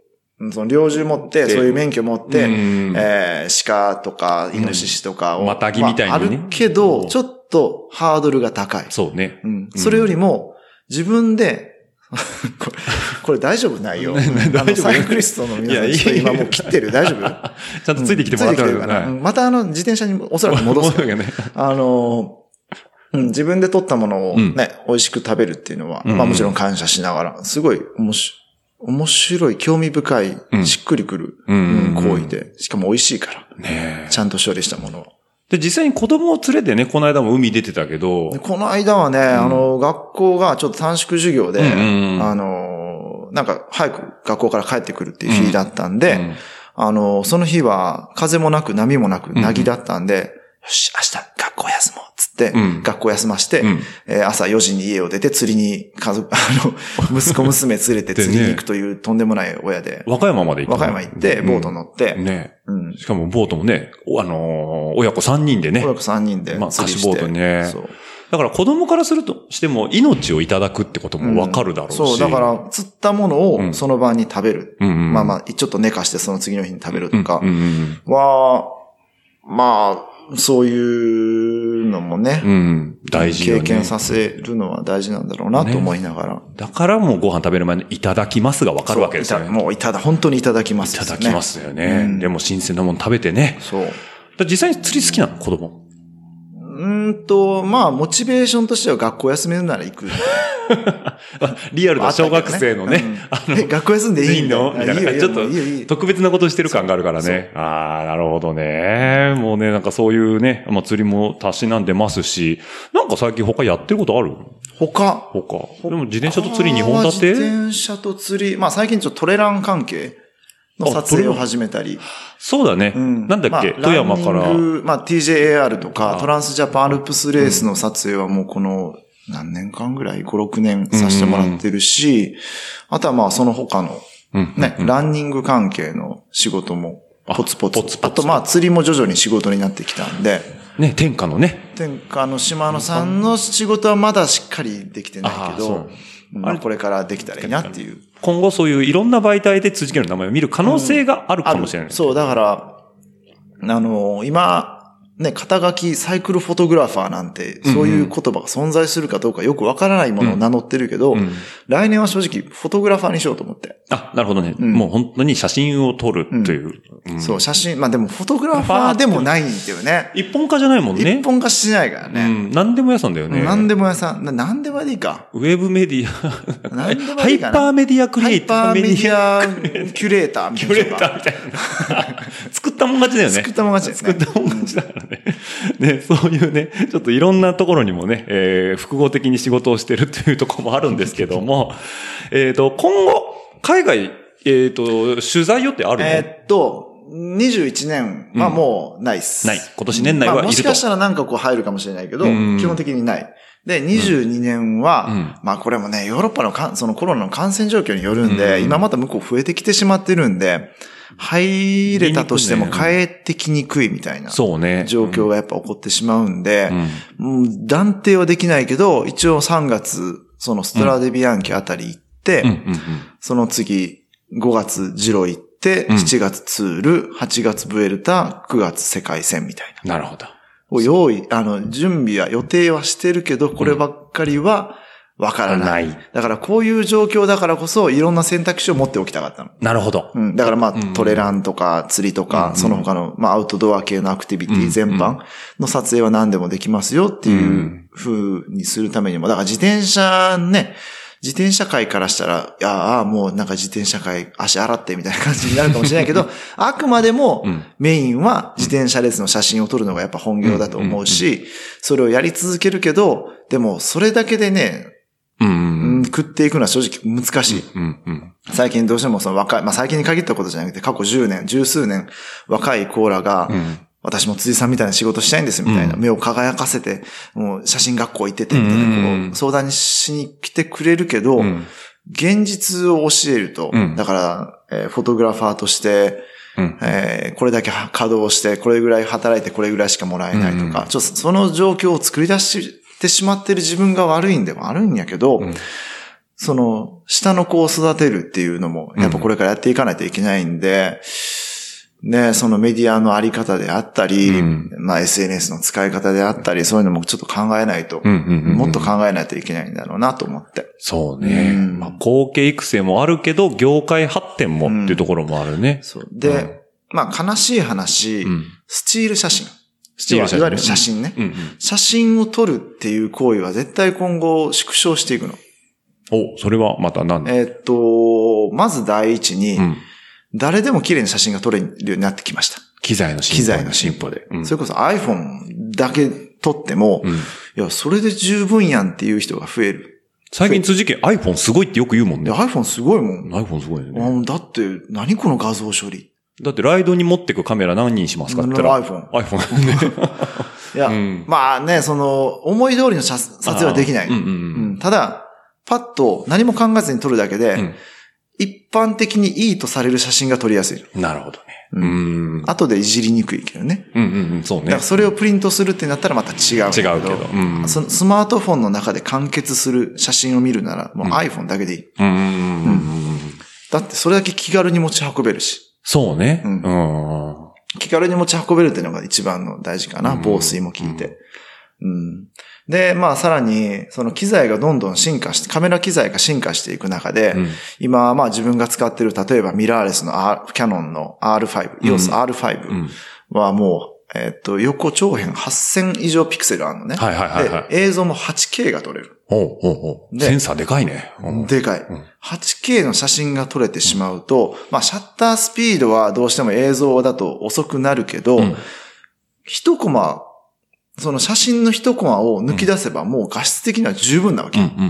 その猟銃持って、そういう免許持って、うんえー鹿とか、イノシシとかを、またぎみたいにね。まああるけど、ちょっとハードルが高い。そうね。うん。それよりも、自分で、これ、これ大丈夫ないよ。あの、サイクリストの皆さん、今もう切ってる。大丈夫 ちゃんとついてきてもらってついてきてるかな。うん。またあの、自転車におそらく戻すね。あの、うん、自分で取ったものをうん。ね、美味しく食べるっていうのは、うん。まあもちろん感謝しながら、すごい面白い、面白い、興味深い、うん。しっくりくる、行為で、しかも美味しいから、ねちゃんと処理したものを。で、実際に子供を連れてね、この間も海出てたけど。で、この間はね、あの、学校がちょっと短縮授業で、うんうんうん。あの、なんか早く学校から帰ってくるっていう日だったんで、うん。あの、その日は風もなく波もなく、なぎだったんで、よし、明日学校休もうっつって、うん学校休まして、うんえー朝4時に家を出て釣りに家族、あの、息子娘連れて釣りに行くというとんでもない親で、和歌山まで行ったの？和歌山行って、ボート乗って、ね。うん。しかもボートもね、おあのー親子3人でね。親子3人でまあ。貸しボートねそう。だから子供からするとしても命をいただくってこともわかるだろうし。そう、だから、釣ったものをその晩に食べる。うんうんまあまあ、ちょっと寝かしてその次の日に食べるとかうんうんうんは、まあ、そういうのもね、うん。大事よね。経験させるのは大事なんだろうなと思いながら。だからもうご飯食べる前にいただきますがわかるわけですよね。たもういただ、本当にいただきますね、ただきますよね。うんでも新鮮なもの食べてね。そう。だ実際に釣り好きなの？子供。んと、まあ、モチベーションとしては学校休めるなら行く。リアルな小学生のね、あったけどねうんえ学校休んでいいの？みたいな。ちょっと特別なことしてる感があるからね。ああ、なるほどね。もうね、なんかそういうね、まあ釣りもたしなんでますし、なんか最近他やってることある？他。他。でも自転車と釣り2本立て？自転車と釣り。まあ、最近ちょっとトレラン関係の撮影を始めたり。そうだね。うん。なんだっけ、まあ富山から。まあ、TJAR とあ。か、トランスジャパンアルプスレースの撮影はもうこの、何年間ぐらい ?5、6年させてもらってるし、あとはまあ、その他の、うん。ね、ランニング関係の仕事も、ポツポツ。あポツポツ。あとまあ、釣りも徐々に仕事になってきたんで、ね、天下のね。天下の島野さんの仕事はまだしっかりできてないけどあこれからできたらいいなっていう。今後そういういろんな媒体で辻家の名前を見る可能性があるかもしれない。そう、だから、あの、今、ね、肩書きサイクルフォトグラファーなんて、そういう言葉が存在するかどうかよくわからないものを名乗ってるけど、うん来年は正直フォトグラファーにしようと思って。あ、なるほどね。んもう本当に写真を撮るという。うんそう、写真、まあでもフォトグラファーでもないんだよね。一本化じゃないもんね。一本化しないからうね。ん。何でも屋さんだよね。何でも屋さん、な何でもでいいか。ウェブメディア、何でもハイいいかな。パーメディアクリエイターハイパーメディアキュレーターみたいな。キュレーターみたいな。作ったもん勝ちだよね。作ったもん勝ちね作ったもん勝ちだからね。ね、そういうね、ちょっといろんなところにもね、えー複合的に仕事をしてるというところもあるんですけども、えっと、今後、海外、えっ、と、取材予定あるの、えーっと、21年はもうないっす。ない今年年内はいるとまあもしかしたらなんかこう入るかもしれないけど、うん基本的にない。で、22年は、うん。まあこれもね、ヨーロッパのかんそのコロナの感染状況によるんで、うん。今また向こう増えてきてしまってるんで、入れたとしても帰ってきにくいみたいなそうね。状況がやっぱ起こってしまうんで、うん。うん断定はできないけど、一応3月、そのストラデビアンキあたり行って、うんうんうん。その次、5月ジロ行って、うん。7月ツール、8月ブエルタ、9月世界戦みたいな。なるほど。を用意、あの、準備は予定はしてるけど、こればっかりはわからない。ないだからこういう状況だからこそ、いろんな選択肢を持っておきたかったの。なるほど。うん。だからまあ、うんトレランとか釣りとか、うんその他の、まあ、アウトドア系のアクティビティ全うん般の撮影は何でもできますよっていう風にするためにも、だから自転車ね、自転車界からしたら、いやああ、もうなんか自転車界足洗ってみたいな感じになるかもしれないけど、あくまでもうん。メインは自転車レースの写真を撮るのがやっぱ本業だと思うし、それをやり続けるけど、でもそれだけでね、うん。食っていくのは正直難しい。うん。うん。最近どうしてもその若い、まあ最近に限ったことじゃなくて過去10年、十数年若いコーラが、うん私も辻さんみたいな仕事したいんですみたいな、うん。目を輝かせて、もう写真学校行っててみたいな、こう相談しに来てくれるけど、うん。現実を教えると、うん。だから、えーフォトグラファーとして、うん。えーこれだけ稼働して、これぐらい働いてこれぐらいしかもらえないとか、ちょっとその状況を作り出してしまってる自分が悪いんでもあるんやけど、うん。その、下の子を育てるっていうのも、やっぱこれからやっていかないといけないんで、ね、そのメディアのあり方であったり、うんまあ SNS の使い方であったり、そういうのもちょっと考えないと、うんうんうんもっと考えないといけないんだろうなと思って。そうね。うんまあ、後継育成もあるけど、業界発展もっていうところもあるね。そう。で、まあ悲しい話、うんスチール写真。スチール写真いわゆる写真ね。うんうん。写真を撮るっていう行為は絶対今後縮小していくの。お、それはまた何？えーっと、ままず第一に、うん。誰でも綺麗な写真が撮れるようになってきました。機材の進歩。機材の進歩で。うんそれこそ iPhone だけ撮っても、うんいや、それで十分やんっていう人が増える。最近辻家 iPhone すごいってよく言うもんで、ね。iPhone すごいもん。iPhone すごいよね。あだって、何この画像処理？だってライドに持ってくカメラ何人しますかって言ったら。iPhone。iPhone ね。いや、うんまあね、その、思い通りの写撮影はできない。うんうんうんうんただ、パッと何も考えずに撮るだけで、うん一般的にいいとされる写真が撮りやすい。なるほどね。ううん。後でいじりにくいけどね。うんうんうん、そうねだから。それをプリントするってなったらまた違う違うけど。うん。スマートフォンの中で完結する写真を見るなら、もう iPhone だけでいい。うんうん。だってそれだけ気軽に持ち運べるし。そうね。ううんん。気軽に持ち運べるっていうのが一番の大事かな。うん防水も効いて。うん。で、まあさらに、その機材がどんどん進化して、カメラ機材が進化していく中で、うん今、まあ自分が使ってる、例えばミラーレスの R キャノンの R5、EOS う R5 ん。はもう、えっと、横長辺8000以上ピクセルあるのね。はいはいはいはいで、映像も 8K が撮れる。ほうほうほう。でセンサーでかいね。うんでかい。ん 8K の写真が撮れてしまうと、まあシャッタースピードはどうしても映像だと遅くなるけど、うん一コマ、その写真の一コマを抜き出せばもう画質的には十分なわけ。うんうんうんう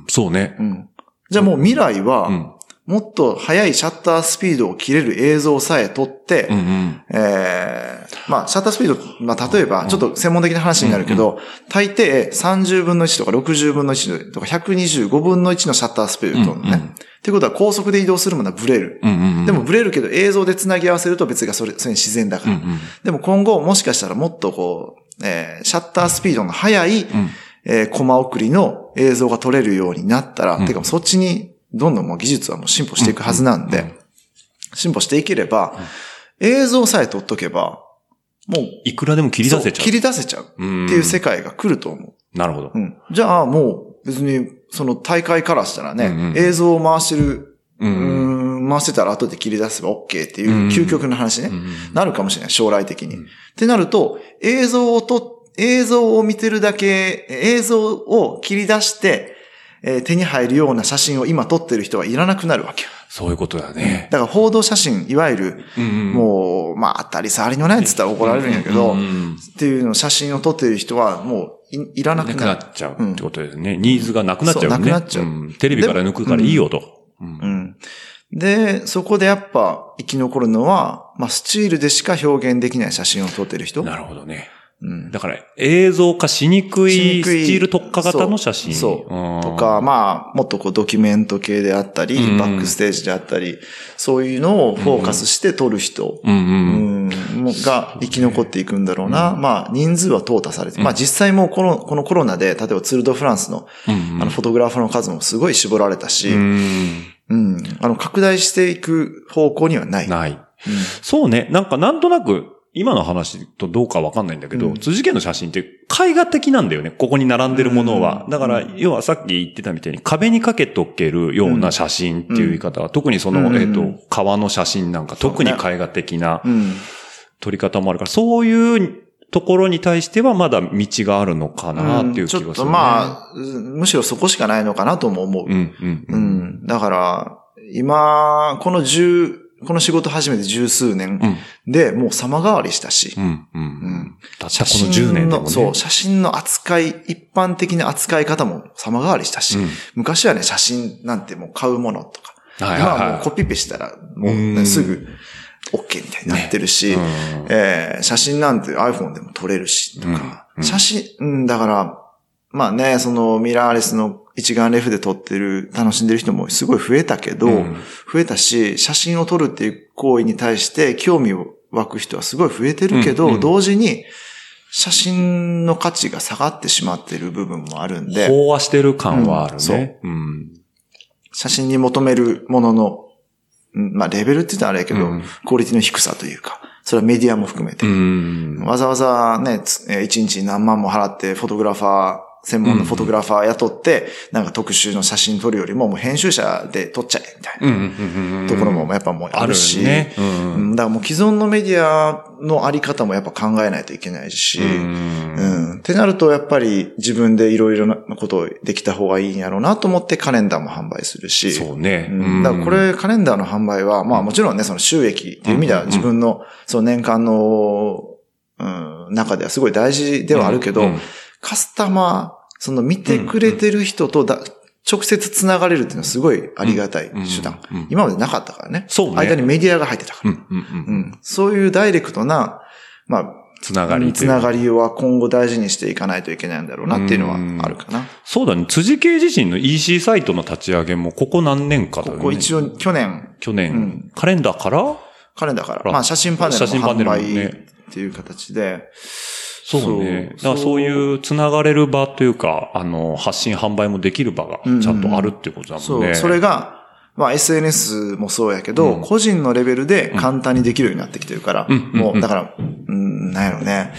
ん。そうね。うんじゃあもう未来は、うん。もっと速いシャッタースピードを切れる映像さえ撮って、うんうん。えーまあ、シャッタースピード、まあ、例えば、ちょっと専門的な話になるけど、大抵30分の1とか60分の1とか125分の1のシャッタースピードを撮るのね。うんうんってことは高速で移動するものはブレる。うんうんうん。でもブレるけど映像で繋ぎ合わせると別がそれ、それに自然だから。うんうん。でも今後もしかしたらもっとこう、えーシャッタースピードの速い、うんえーコマ送りの映像が撮れるようになったら、うんてかそっちにどんどんもう技術はもう進歩していくはずなんで、うんうん進歩していければ、映像さえ撮っとけば、もういくらでも切り出せちゃう。切り出せちゃうっってていう世界が来ると思う。なるほどう。ん。じゃあもう別にその大会からしたらね、うんうん映像を回してる、ううんうん。回してたら後で切り出せば OK っていううん究極の話ね。うんなるかもしれない、将来的に。うんってなると、映像をと、映像を見てるだけ、映像を切り出して、えー手に入るような写真を今撮ってる人はいらなくなるわけよ。そういうことだね。だから報道写真、いわゆる、うんもう、まあ、当たり障りのないって言ったら怒られるんやけど、うんうんっていうの写真を撮ってる人はもういいらななくくなる。なっちゃうってことですね。ニーズがなくなっちゃうよね。なくなっちゃうんテレビから抜くからいいよと。うんうん。で、そこでやっぱ生き残るのは、まあ、スチールでしか表現できない写真を撮ってる人。なるほどね。うん。だから映像化しにくいスチール特化型の写真。そう。とか、まあ、もっとこうドキュメント系であったり、うん。バックステージであったり、そういうのをフォーカスして撮る人、うん。が生き残っていくんだろうな。まあ、人数は淘汰されて、まあ実際もうこの、このコロナで、例えばツールドフランスの、うん。あの、フォトグラファーの数もすごい絞られたし、ううん、ん。あの、拡大していく方向にはない。ない。そうね。なんかなんとなく、今の話とどうかわかんないんだけど、うん辻家の写真って絵画的なんだよね。ここに並んでるものは。うんだから、要はさっき言ってたみたいに壁にかけとけるような写真っていう言い方は、特にその、うんえっ、と、川の写真なんか、特に絵画的なうん。撮り方もあるから、そういうところに対してはまだ道があるのかなっていう気がする、ねちょっとまあ、うんむしろそこしかないのかなとも思う。うん、うん、ううん。ん。だから、今、この十、この仕事始めて十数年うん、で、もう様変わりしたし。う、ん、うん。ん。たったこの10年でもね。そう、写真の扱い、一般的な扱い方も様変わりしたし、うん。昔はね、写真なんてもう買うものとか、はいはいはい。今はもうコピペしたら、もうすぐ OK みたいになってるし、うん。えー写真なんて iPhone でも撮れるし、とか、うん。うん。写真、うん、だから、まあね、そのミラーレスの一眼レフで撮ってる、楽しんでる人もすごい増えたけど、うん増えたし、写真を撮るっていう行為に対して興味を湧く人はすごい増えてるけど、うんうん同時に写真の価値が下がってしまってる部分もあるんで、飽和してる感はあるうんそうね。うん。写真に求めるものの、うんまあレベルって言ったらあれやけど、うんクオリティの低さというか、それはメディアも含めて。うん。わざわざね、一日何万も払ってフォトグラファー、専門のフォトグラファー雇って、なんか特集の写真撮るよりももう編集者で撮っちゃえ、みたいな。うんうんうん。ところもやっぱもうあるし、ね。うんうん、だからもう既存のメディアのあり方もやっぱ考えないといけないし、ううんん。ってなるとやっぱり自分でいろいろなことをできた方がいいんやろうなと思ってカレンダーも販売するし、そうね。うんだからこれカレンダーの販売は、まあもちろんね、その収益っていう意味では自分のその年間の、うん、中ではすごい大事ではあるけど、うんカスタマー、その見てくれてる人とだ、直接繋がれるっていうのはすごいありがたい手段。うん。うん。今までなかったからね。そうね。間にメディアが入ってたから。うんうんうん。うん。そういうダイレクトな、まあ、つながり。つながりは今後大事にしていかないといけないんだろうなっていうのはあるかな。そうだね。辻系自身の EC サイトの立ち上げもここ何年かだよね。ここ一応去年、去年、うん。カレンダーから？カレンダーから、あまあ写真パネルの販売っていう形で、そうね。そう。だからそういうつながれる場というか、あの、発信販売もできる場がちゃんとあるっていうことだもんね。そう、それが、まあ SNS もそうやけど、うん。個人のレベルで簡単にできるようになってきてるから、うんもう、うん。だから、うん、なんやろね。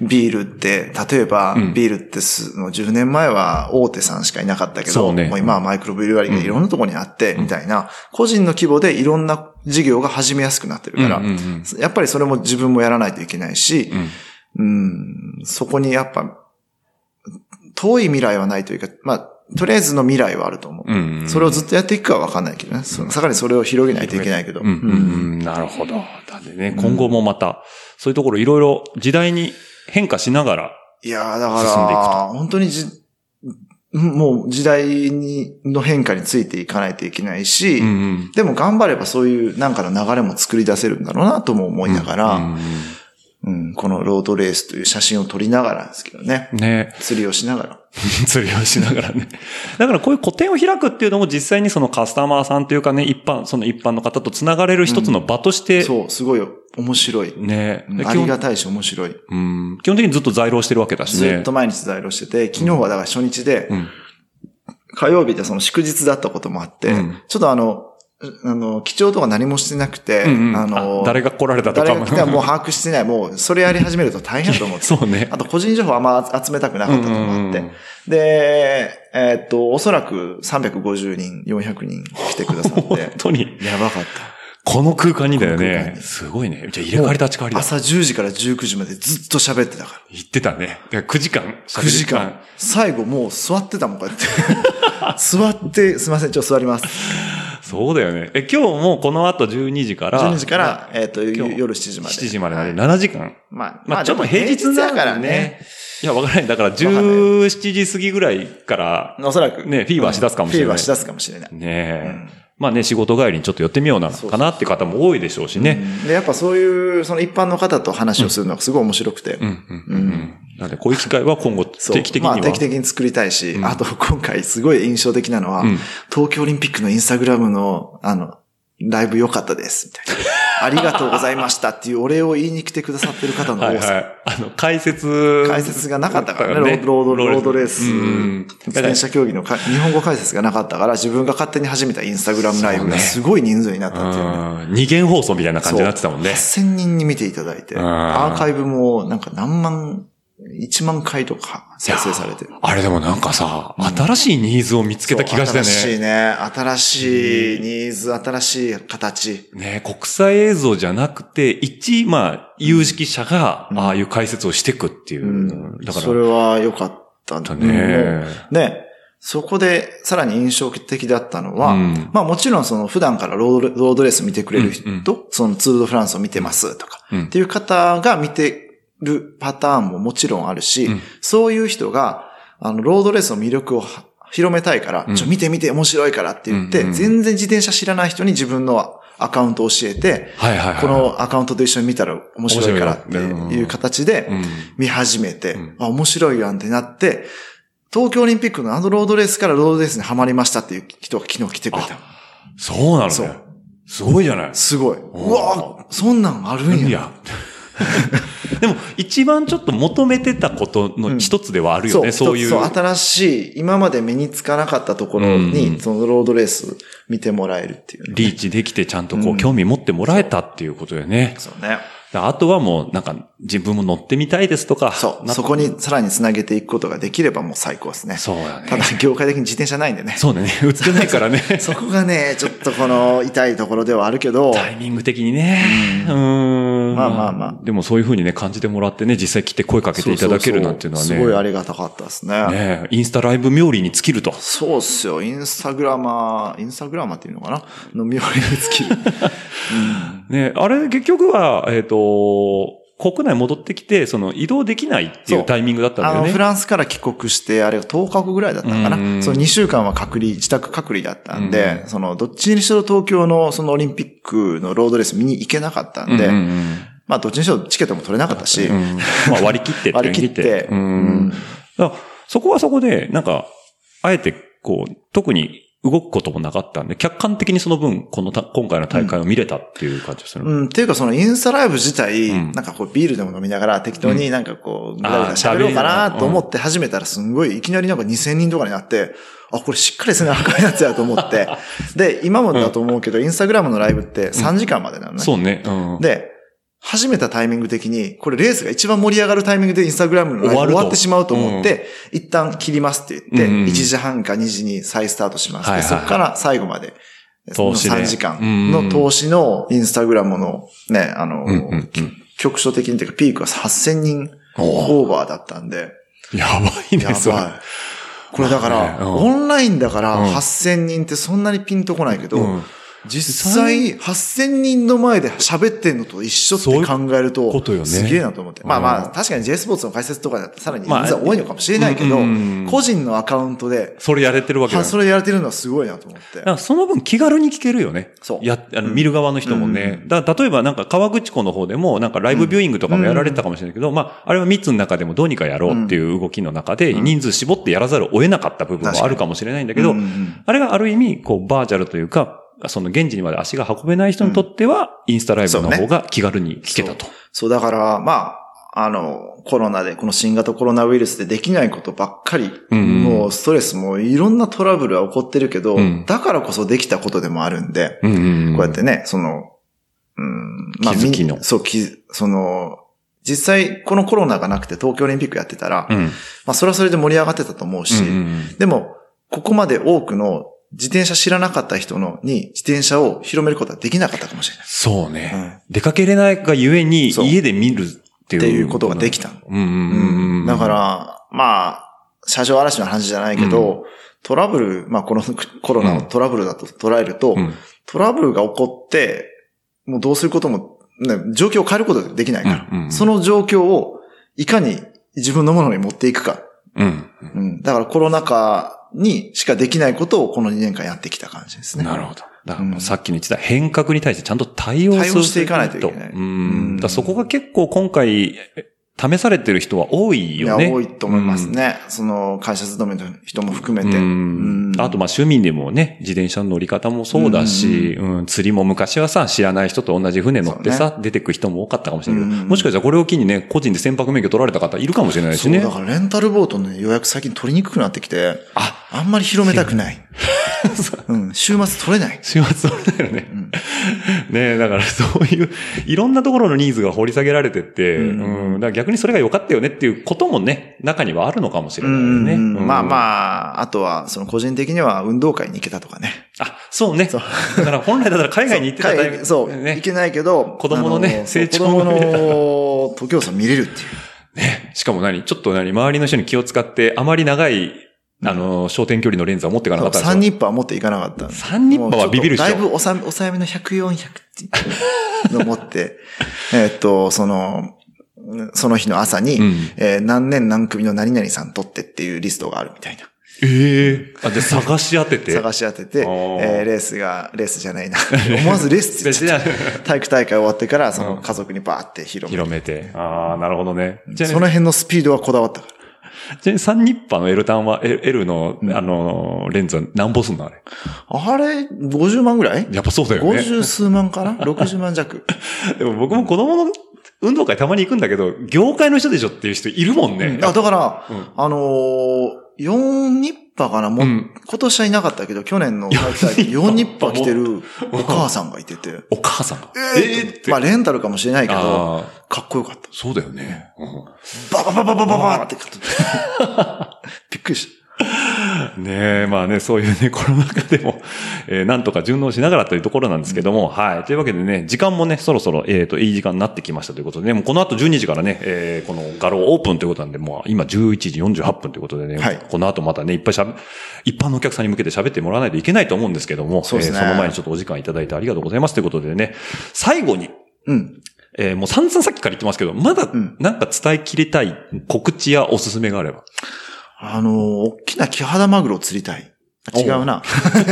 ビールって、例えば、うん。ビールってす、もう10年前は大手さんしかいなかったけど、ね。もう今はマイクロブリュワリーがいろんなところにあって、みたいな、個人の規模でいろんな事業が始めやすくなってるから、うんうんうんやっぱりそれも自分もやらないといけないし、うん。うん、そこにやっぱ、遠い未来はないというか、まあ、とりあえずの未来はあると思う。うんうんそれをずっとやっていくかはわかんないけどね。そさらにそれを広げないといけないけど。うん。うん。うん。なるほど。だってね、今後もまた、そういうところいろいろ時代に変化しながら、いやーだか進んでいくと。ら、本当にじ、もう時代に、の変化についていかないといけないし、うんうん。でも頑張ればそういうなんかの流れも作り出せるんだろうなとも思いながら、うんうんこのロードレースという写真を撮りながらですけどね。ね釣りをしながら。釣りをしながらね。だからこういう個展を開くっていうのも実際にそのカスタマーさんというかね、一般、その一般の方と繋がれる一つの場として、そう、すごい面白い。ね、うありがたいし面白い。うん基本的にずっと在労してるわけだしね。ずっと毎日在労してて、昨日はだから初日で、うん火曜日でその祝日だったこともあって、うんちょっとあの、あの、記帳とか何もしてなくて、うんうんあのあ誰が来られたとかも誰が来たらもう把握してない。もう、それやり始めると大変だと思って。そうね。あと、個人情報あんま集めたくなかったともあって。うんうんで、えーっと、おそらく350人、400人来てくださっ本て。当に、やばかった。この空間にだよね。にすごいね。じゃあ入れ替わり立ち替わりだ。朝10時から19時までずっと喋ってたから。言ってたね。だから9時間。9時間。最後もう座ってたもん、こうやって。座って、すいません、ちょっと座ります。そうだよね。え、今日もこの後12時から。12時から、えっ、と、夜7時まで。7時までなんではい7時間？まあ、まあちょっと平日だだからね。。いや、わからない。だからかんない17時過ぎぐらいから、おそらく。ねフィーバーしだすかもしれないフィーバーしだすかもしれない。ねえ。まあね、仕事帰りにちょっと寄ってみようなのかなって方も多いでしょうしね。で、やっぱそういう、その一般の方と話をするのがすごい面白くて。うん、うん、うん。なので、こういう機会は今後定期的には。まあ定期的に作りたいし、うんあと今回すごい印象的なのは、うん東京オリンピックのインスタグラムの、あの、ライブ良かったです、みたいな。ありがとうございましたっていうお礼を言いに来てくださってる方の多さ。はいはい。あの、解説。解説がなかったからね、ロード、ロードレース、うん自転車競技のか日本語解説がなかったから、自分が勝手に始めたインスタグラムライブがすごい人数になったっていうね。うん二元放送みたいな感じになってたもんね。8000人に見ていただいて、んアーカイブもなんか何万、1万回とか再生されてる。あれでもなんかさ、新しいニーズを見つけた気がしたよそう新しいね。ね。新しいニーズ、新しい形。ね国際映像じゃなくて、一、まあ、有識者が、ああいう解説をしていくっていう。うんだから、それは良かっただねね。そこでさらに印象的だったのは、うんまあもちろんその普段からロードロードレース見てくれる人、うんうんそのツールドフランスを見てますとか、うんっていう方が見てるパターンももちろんあるし、うんそういう人が、あの、ロードレースの魅力をは広めたいから、うんちょ、見て見て面白いからって言って、うんうん全然自転車知らない人に自分のアカウントを教えて、はいはいはい。このアカウントと一緒に見たら面白いからっていう形でうん見始めて、んあ、面白いやんってなって、東京オリンピックのあのロードレースからロードレースにハマりましたっていう人が昨日来てくれた。そうなのねそう。すごいじゃない。すごい。うわそんなんあるんや。いや。でも、一番ちょっと求めてたことの一つではあるよね、そういう。そう、新しい、今まで目につかなかったところに、うんそのロードレース見てもらえるっていうね、リーチできてちゃんとこう、興味持ってもらえたっていうことよね。そうね。だあとはもう、なんか、自分も乗ってみたいですとか。そう。なそこにさらにつなげていくことができればもう最高ですね。そうだね。ただ、業界的に自転車ないんでね。そうだね。売ってないからね。そこがね、ちょっとこの痛いところではあるけど、タイミング的にね。うん。まあまあまあでもそういう風にね、感じてもらってね、実際来て声かけていただけるなんていうのはね。すごいありがたかったですね。ねインスタライブ冥利に尽きると。そうっすよ。インスタグラマー、インスタグラマーっていうのかな？の妙に尽きる。ねあれ結局は、えっ、と、国内戻ってきて、その移動できないっていそう。うタイミングだったんだあの、よね。フランスから帰国して、あれが10日後ぐらいだったのかうん。な。その2週間は隔離、自宅隔離だったんで、その、どっちにしろ東京のそのオリンピックのロードレース見に行けなかったんで、うんうんうん。まあ、どっちにしろチケットも取れなかったし、うんまあ割り切って割り切ってうん。そこはそこで、なんか、あえて、こう、特に動くこともなかったんで、客観的にその分、このた今回の大会を見れたっていう感じでする、うん、っていうかそのインスタライブ自体、うんなんかこうビールでも飲みながら適当になんかこう、ぐだぐだ喋ろうかなと思って始めたらすんごい、いきなりなんか2000人とかになって、あ、これしっかりせなあかんやつやと思って。で、今もだと思うけど、インスタグラムのライブって3時間までなのね。そうね。うん。で、始めたタイミング的に、これレースが一番盛り上がるタイミングでインスタグラムのライブ終わってしまうと思って、一旦切りますって言って、うんうん1時半か2時に再スタートします。はいはいはい。でそこから最後まで、投資で。3時間の投資のインスタグラムのね、あの、うんうんうん。局所的にというかピークは8000人おオーバーだったんで、やばいね、やそれ。これだから、まあねうん。オンラインだからうん。8000人ってそんなにピンとこないけど、うん実際8000人の前で喋ってんのと一緒って考えると、ことよね。すげえなと思って。まあまあ、うん。確かに J スポーツの解説とかださらに人まあ数は多いのかもしれないけど、うん。個人のアカウントで、それやれてるわけそれやれてるのはすごいなと思って。だか。らその分気軽に聞けるよね。そう。や、あの、見る側の人もね。だから例えばなんか川口湖の方でもなんかライブビューイングとかもやられてたかもしれないけど、まあ、あれは3つの中でもどうにかやろうっていう動きの中で人数絞ってやらざるを得なかった部分もあるかもしれないんだけどうん、うんあれがある意味、こう、バーチャルというか、その現地にまで足が運べない人にとっては、インスタライブの方が気軽に聞けたと。そう、だから、まあ、あの、コロナで、この新型コロナウイルスでできないことばっかり、うんうん。もうストレスもいろんなトラブルは起こってるけど、うん。だからこそできたことでもあるんで、うんうんうん。こうやってね、その、うん、気づきの。みそう、き、その、実際、このコロナがなくて東京オリンピックやってたら、うん。まあ、それはそれで盛り上がってたと思うし、うんうん。でも、ここまで多くの自転車知らなかった人のに自転車を広めることはできなかったかもしれない。そうね。出かけれないがゆえに、家で見るっていう。っていうことができた。うんうんうんうん。だか、ら、まあ、車上嵐の話じゃないけど、トラブル、まあこの コロナのトラブルだと捉えると、うんトラブルが起こって、もうどうすることも、ね、状況を変えることができないから、うんうんうんその状況をいかに自分のものに持っていくか。うん。うん、だからコロナ禍にしかできないことをこの2年間やってきた感じですね。なるほど。だからさっきの言ってた変革に対してちゃんと対応する。対応していかないといけないうん。うんだそこが結構今回、試されてる人は多いよね。多いと思いますね。その会社勤めの人も含めて。うんあと、まあ、趣味でもね、自転車の乗り方もそうだし、うん、釣りも昔はさ、知らない人と同じ船乗ってさ、出てく人も多かったかもしれないけど、うんもしかしたらこれを機にね、個人で船舶免許取られた方いるかもしれないしそう、ね。だからレンタルボートの予約最近取りにくくなってきて、あ、あんまり広めたくない。うん、週末取れない。週末取れないよね。ねだからそういう、いろんなところのニーズが掘り下げられてって、ううんん、だ逆にそれが良かったよねっていうこともね、中にはあるのかもしれないよね。うんまあまあ。あ、あとは、その個人的には運動会に行けたとかね。あ、そうね。だから本来だったら海外に行ってたタイミングそう、ね行けないけど、子供のね成長子供の時をさ見れるっていう。ね。しかも何？ちょっと何？周りの人に気を使って、あまり長い、あの、焦点距離のレンズは持っていかなかったんですよ三ニッパー持っていかなかったんで三ニッパーはビビるでしょだいぶ抑め抑えめの100、400っていうのを持って、えーっと、その、その日の朝に、うんえー何年何組の何々さん取ってっていうリストがあるみたいな。ええあ、で、探し当てて？探し当てて、えーレースが、レースじゃないな。思わずレースって言っ 体育大会終わってから、その家族にバーって広め広めて。ああ、なるほどね。じゃあねその辺のスピードはこだわったから。ちなみにサンニッパーの L 単は、L の、あの、レンズは何本すんのあれ？あれ、50万ぐらい？やっぱそうだよね。50数万かな ?60 万弱。でも僕も子供の運動会たまに行くんだけど、業界の人でしょっていう人いるもんね。あ、だから、うんあのー、4ニッパかなもう、うん今年はいなかったけど、去年の大会で4ニッパ着てるお母さんがいてて。お母さんが。えーってまあ、レンタルかもしれないけど、かっこよかった。そうだよね。うんバババババババって。びっくりした。ねえ、まあね、そういうね、コロナ禍でも、えーなんとか順応しながらというところなんですけども、はい。というわけでね、時間もね、そろそろ、えっ、と、いい時間になってきましたということでね、もうこの後12時からね、えーこの画廊オープンということなんで、もう今11時48分ということでね、はいこの後またね、いっぱいしゃべ、一般のお客さんに向けて喋ってもらわないといけないと思うんですけども、そうですねえーその前にちょっとお時間いただいてありがとうございますということでね、最後に、うん。えーもう散々さっきから言ってますけど、まだんなんか伝えきれたい告知やおすすめがあれば。あのー、大きなキハダマグロを釣りたい。あ違うな。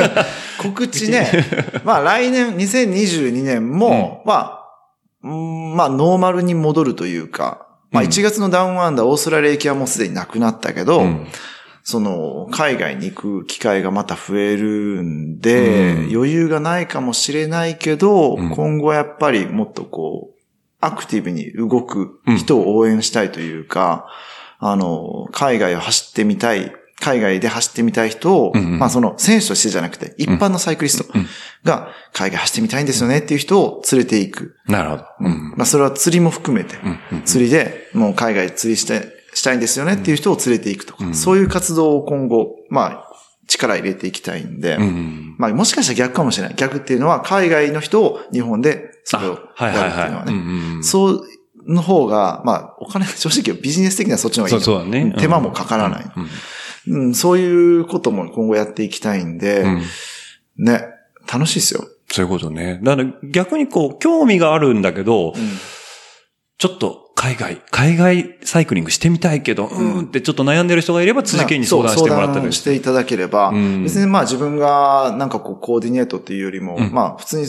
告知ね。まあ来年、2022年も、まあ、うんまあノーマルに戻るというか、まあうん1月のダウンアンダーオーストラリア行きはもうすでになくなったけど、うんその、海外に行く機会がまた増えるんで、うん余裕がないかもしれないけど、うん今後はやっぱりもっとこう、アクティブに動く人を応援したいというか、あの、海外を走ってみたい、海外で走ってみたい人を、うんうんまあその選手としてじゃなくて、一般のサイクリストうんが海外走ってみたいんですよねっていう人を連れていく。なるほど。うん。まあそれは釣りも含めて、うんうん釣りでもう海外釣りして、したいんですよねっていう人を連れていくとか、うんそういう活動を今後、まあ力入れていきたいんで、うん。まあもしかしたら逆かもしれない。逆っていうのは海外の人を日本でそれをはいはいはい。やるっていうのはね。うんうんそうの方が、まあお金、正直ビジネス的にはそっちの方がいそいうの。そうだね。手間もかからない。うん。うん、そういうことも今後やっていきたいんで、うん。ね、楽しいですよ。そういうことね。だから逆にこう、興味があるんだけど、ちょっと海外、海外サイクリングしてみたいけど、うーんってちょっと悩んでる人がいれば辻家に相談してもらったそう相り談していただければ、うん。別にまあ自分がなんかこうコーディネートっていうよりも、うん。まあ普通に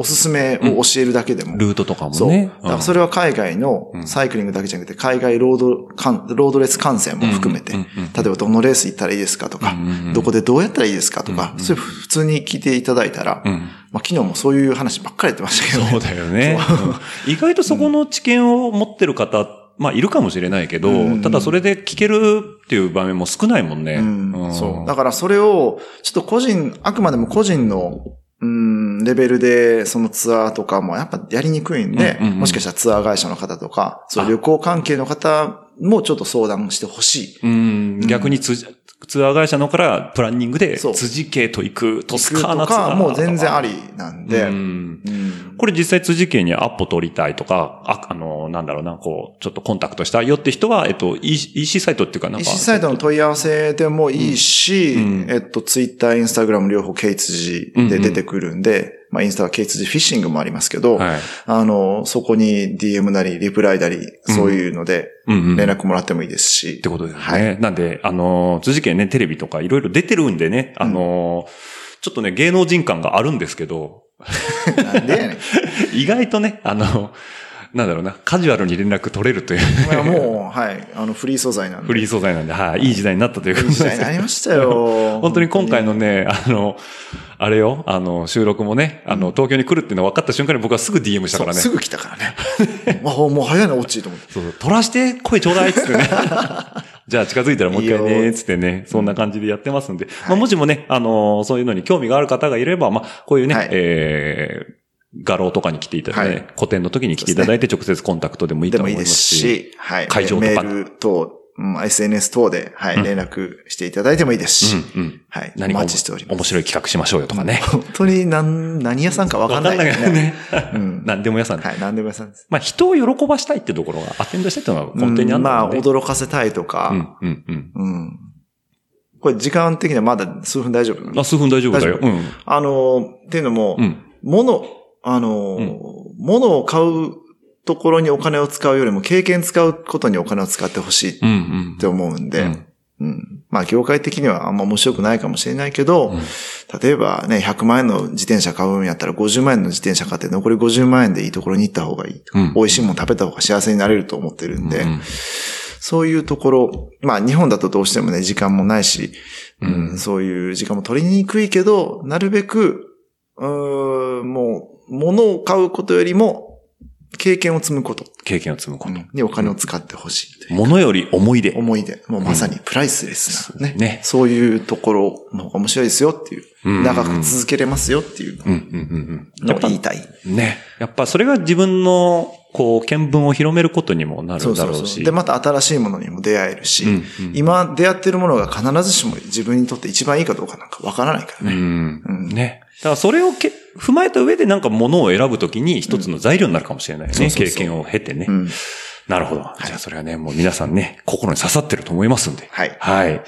おすすめを教えるだけでも。ルートとかもそう。ね。だからそれは海外のうんサイクリングだけじゃなくて、海外ロードかん、ロードレース観戦も含めて、うんうんうん例えばどのレース行ったらいいですかとか、うんうんうんどこでどうやったらいいですかとか、うんうんそういう普通に聞いていただいたら、うん。まあ昨日もそういう話ばっかりやってましたけど、そうだよね。うん意外とそこの知見を持ってる方、まあいるかもしれないけど、うんただそれで聞けるっていう場面も少ないもんね。うんそう。だからそれを、ちょっと個人、あくまでも個人の、うん、レベルで、そのツアーとかもやっぱやりにくいんで、もしかしたらツアー会社の方とか、そう旅行関係の方もちょっと相談してほしい。うん、逆にツツアー会社のからプランニングで、そう。辻家と行くトスカーとナツアーか、もう全然ありなんで、うん。うん。これ実際辻家にアポ取りたいとか、あ、あの、なんだろうな、こう、ちょっとコンタクトしたいよって人は、えっと、EC サイトっていうかなんか。EC サイトの問い合わせでもいいし、うん。えっと、ツイッター、インスタグラム両方ケイツジで出てくるんで、まあ、インスタはケイツジフィッシングもありますけど、はい。あの、そこに DM なり、リプライなり、そういうので、うんうん。連絡もらってもいいですし。ってことですね。はい。なんで、あの、辻家ね、テレビとかいろいろ出てるんでね、あの、ちょっとね、芸能人感があるんですけど、なんでやねん。意外とね、あの、なんだろうな、カジュアルに連絡取れるという、まあもう、はい。あの、フリー素材なんで。フリー素材なんで、はい、いい時代になったということでいい時代になりましたよ。本当に今回のね、あの、あれよ、あの、収録もね、あの、東京に来るっていうの分かった瞬間に僕はすぐ DM したからね。すぐ来たからね。もう、もう早いな、オッチーと思って。そうそう、取らして声ちょうだいっつってね。じゃあ近づいたらもう一回いいね、よつってね、そんな感じでやってますんで。まあもしもね、あのーそういうのに興味がある方がいれば、まあこういうね、はいえー、画廊とかに来ていただいて、はい個展の時に来ていただいて直接コンタクトでもいいと思いまでもいいですすし。し、はい。会場とかメール等、うん SNS 等で、はい、連絡していただいてもいいですし、うんうん。はい。何かお待ちしております。面白い企画しましょうよとかね。本当に何、何屋さんかわかんないわかんないね。うん。何でも屋さん。はい、何でも屋さんです。まあ人を喜ばしたいってところが、アテンドしたいっていうのが根底にあるんだまあ。驚かせたいとか、うん、うん、うん。うん。これ時間的にはまだ数分大丈夫？あ、数分大丈夫だよ。うん。あの、っていうのも、うん。物、あの、物を買うところにお金を使うよりも経験使うことにお金を使ってほしいっうん、うん。て思うんで、うん。うん。まあ業界的にはあんま面白くないかもしれないけど、うん。例えばね、100万円の自転車買うんやったら50万円の自転車買って残り50万円でいいところに行った方がいい。うん。美味しいもの食べた方が幸せになれると思ってるんで、うんそういうところ、まあ日本だとどうしてもね、時間もないし、うん。うんそういう時間も取りにくいけど、なるべく、う、物を買うことよりも、経験を積むこと経験を積むこと。にお金を使ってほしいうものより思い出。思い出。もうまさにプライスレスなね。ねそういうところの方が面白いですよっていう。うん長く続けれますよっていううん、うん、うんうん。のを言いたい。ね。やっぱそれが自分の、こう、見聞を広めることにもなるだろうし。で、また新しいものにも出会えるし、うんうん今出会ってるものが必ずしも自分にとって一番いいかどうかなんかわからないからうね。んうんね。だからそれをけ踏まえた上でなんかものを選ぶときに一つの材料になるかもしれないよね。経験を経てね。うん。なるほど。じゃあそれはね、もう皆さんね、心に刺さってると思いますんで。はいはい。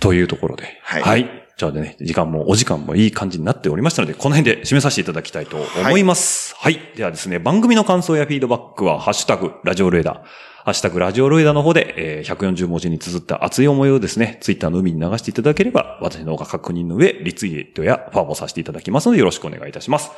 というところで。はいじゃあね、時間も、お時間もいい感じになっておりましたので、この辺で締めさせていただきたいと思います。はい。ではですね、番組の感想やフィードバックは、ハッシュタグ、ラジオルエダ、ハッシュタグラジオルエダの方で、えー140文字に綴った熱い思いをですね、ツイッターの海に流していただければ、私の方が確認の上、リツイートやファーボさせていただきますので、よろしくお願いいたします。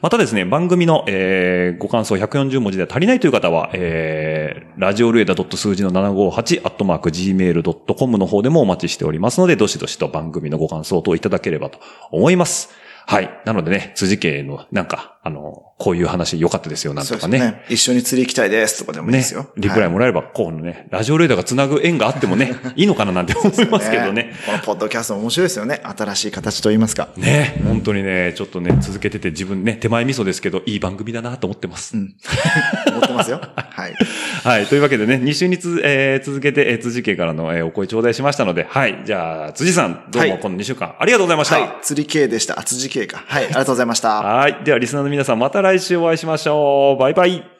またですね、番組の、えーご感想140文字で足りないという方は、えー、ラジオルエダ数字の758、アットマーク gmail.com の方でもお待ちしておりますので、どしどしと番組のご感想等いただければと思います。はい。なのでね、辻家の、なんか、あの、こういう話良かったですよ、なんとかね。そうですね一緒に釣り行きたいですとかでもいいですよ。ね、リプライもらえれば、こうのね、ラジオレーダーが繋ぐ縁があってもね、いいのかななんて思いますけどね。ねこのポッドキャスト面白いですよね。新しい形と言いますか。ね、うん、本当にね、ちょっとね、続けてて自分ね、手前味噌ですけど、いい番組だなと思ってます。うん。思ってますよ。はい。はい。というわけでね、2週につ、えー、続けて、辻家からの、えー、お声頂戴しましたので、はい。じゃあ、辻さん、どうもこの2週間、はい、ありがとうございました。はい。釣り系でした。辻29か。はい、ありがとうございました。はい。では、リスナーの皆さん、また来週お会いしましょう。バイバイ。